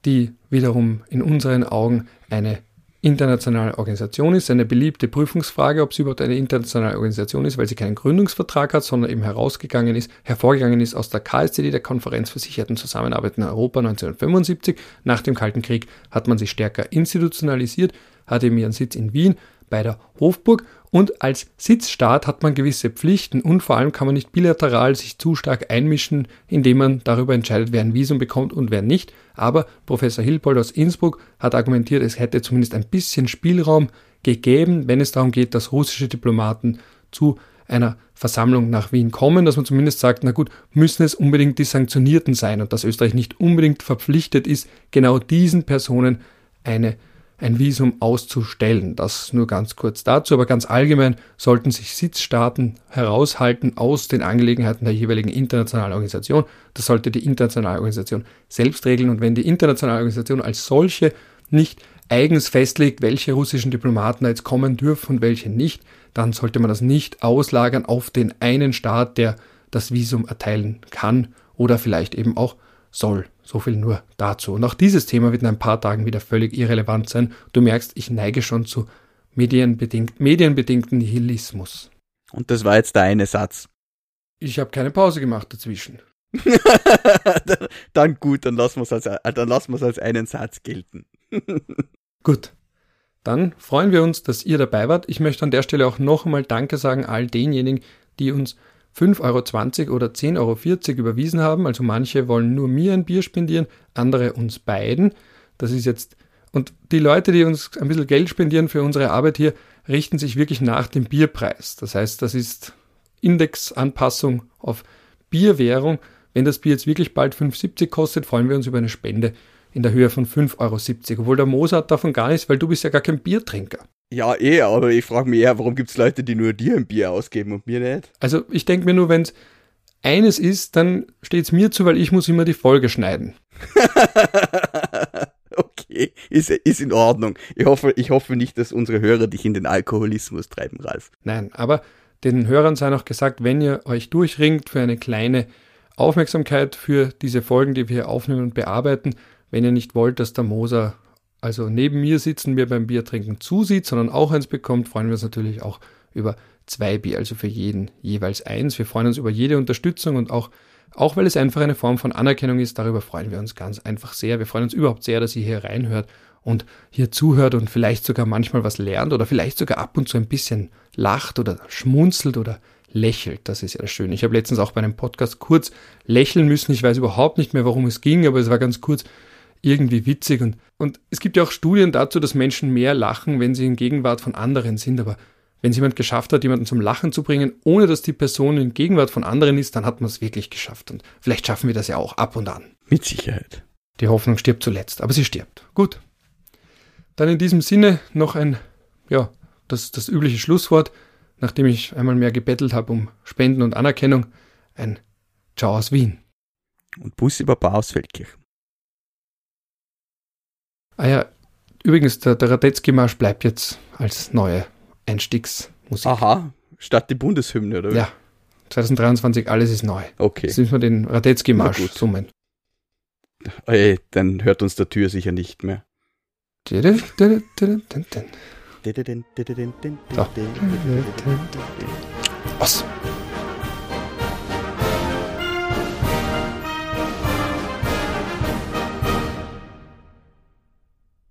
die wiederum in unseren Augen eine internationale Organisation ist. Eine beliebte Prüfungsfrage, ob sie überhaupt eine internationale Organisation ist, weil sie keinen Gründungsvertrag hat, sondern eben herausgegangen ist, hervorgegangen ist aus der KSZD, der Konferenz für Sicherheit und Zusammenarbeit in Europa 1975. Nach dem Kalten Krieg hat man sie stärker institutionalisiert hatte ihren Sitz in Wien bei der Hofburg und als Sitzstaat hat man gewisse Pflichten und vor allem kann man nicht bilateral sich zu stark einmischen, indem man darüber entscheidet, wer ein Visum bekommt und wer nicht. Aber Professor Hilpold aus Innsbruck hat argumentiert, es hätte zumindest ein bisschen Spielraum gegeben, wenn es darum geht, dass russische Diplomaten zu einer Versammlung nach Wien kommen, dass man zumindest sagt, na gut, müssen es unbedingt die Sanktionierten sein und dass Österreich nicht unbedingt verpflichtet ist, genau diesen Personen eine ein Visum auszustellen. Das nur ganz kurz dazu, aber ganz allgemein sollten sich Sitzstaaten heraushalten aus den Angelegenheiten der jeweiligen internationalen Organisation. Das sollte die internationale Organisation selbst regeln und wenn die internationale Organisation als solche nicht eigens festlegt, welche russischen Diplomaten da jetzt kommen dürfen und welche nicht, dann sollte man das nicht auslagern auf den einen Staat, der das Visum erteilen kann oder vielleicht eben auch soll. So viel nur dazu. Und auch dieses Thema wird in ein paar Tagen wieder völlig irrelevant sein. Du merkst, ich neige schon zu medienbedingt, medienbedingten Nihilismus. Und das war jetzt der eine Satz. Ich habe keine Pause gemacht dazwischen. dann gut, dann lassen wir es als, dann lassen als einen Satz gelten. gut. Dann freuen wir uns, dass ihr dabei wart. Ich möchte an der Stelle auch noch einmal Danke sagen all denjenigen, die uns 5,20 Euro oder 10,40 Euro überwiesen haben. Also manche wollen nur mir ein Bier spendieren, andere uns beiden. Das ist jetzt. Und die Leute, die uns ein bisschen Geld spendieren für unsere Arbeit hier, richten sich wirklich nach dem Bierpreis. Das heißt, das ist Indexanpassung auf Bierwährung. Wenn das Bier jetzt wirklich bald 5,70 kostet, freuen wir uns über eine Spende in der Höhe von 5,70 Euro. Obwohl der Mozart davon gar nichts, weil du bist ja gar kein Biertrinker. Ja, eh, aber ich frage mich eher, warum gibt es Leute, die nur dir ein Bier ausgeben und mir nicht? Also ich denke mir nur, wenn es eines ist, dann steht es mir zu, weil ich muss immer die Folge schneiden. okay, ist, ist in Ordnung. Ich hoffe, ich hoffe nicht, dass unsere Hörer dich in den Alkoholismus treiben, Ralf. Nein, aber den Hörern sei noch gesagt, wenn ihr euch durchringt für eine kleine Aufmerksamkeit für diese Folgen, die wir hier aufnehmen und bearbeiten, wenn ihr nicht wollt, dass der Moser also neben mir sitzen, mir beim Biertrinken zusieht, sondern auch eins bekommt, freuen wir uns natürlich auch über zwei Bier, also für jeden jeweils eins. Wir freuen uns über jede Unterstützung und auch, auch weil es einfach eine Form von Anerkennung ist, darüber freuen wir uns ganz einfach sehr. Wir freuen uns überhaupt sehr, dass ihr hier reinhört und hier zuhört und vielleicht sogar manchmal was lernt oder vielleicht sogar ab und zu ein bisschen lacht oder schmunzelt oder lächelt. Das ist ja schön. Ich habe letztens auch bei einem Podcast kurz lächeln müssen. Ich weiß überhaupt nicht mehr, worum es ging, aber es war ganz kurz irgendwie witzig. Und, und es gibt ja auch Studien dazu, dass Menschen mehr lachen, wenn sie in Gegenwart von anderen sind. Aber wenn es jemand geschafft hat, jemanden zum Lachen zu bringen, ohne dass die Person in Gegenwart von anderen ist, dann hat man es wirklich geschafft. Und vielleicht schaffen wir das ja auch ab und an. Mit Sicherheit. Die Hoffnung stirbt zuletzt, aber sie stirbt. Gut. Dann in diesem Sinne noch ein, ja, das, das übliche Schlusswort, nachdem ich einmal mehr gebettelt habe um Spenden und Anerkennung, ein Ciao aus Wien. Und Bus über Bar aus Feldkirchen. Ah ja, übrigens, der, der Radetzky-Marsch bleibt jetzt als neue Einstiegsmusik. Aha, statt die Bundeshymne, oder? Ja, 2023, alles ist neu. Okay. Jetzt müssen wir den Radetzky-Marsch summen. Ey, dann hört uns der Tür sicher nicht mehr. So. Was?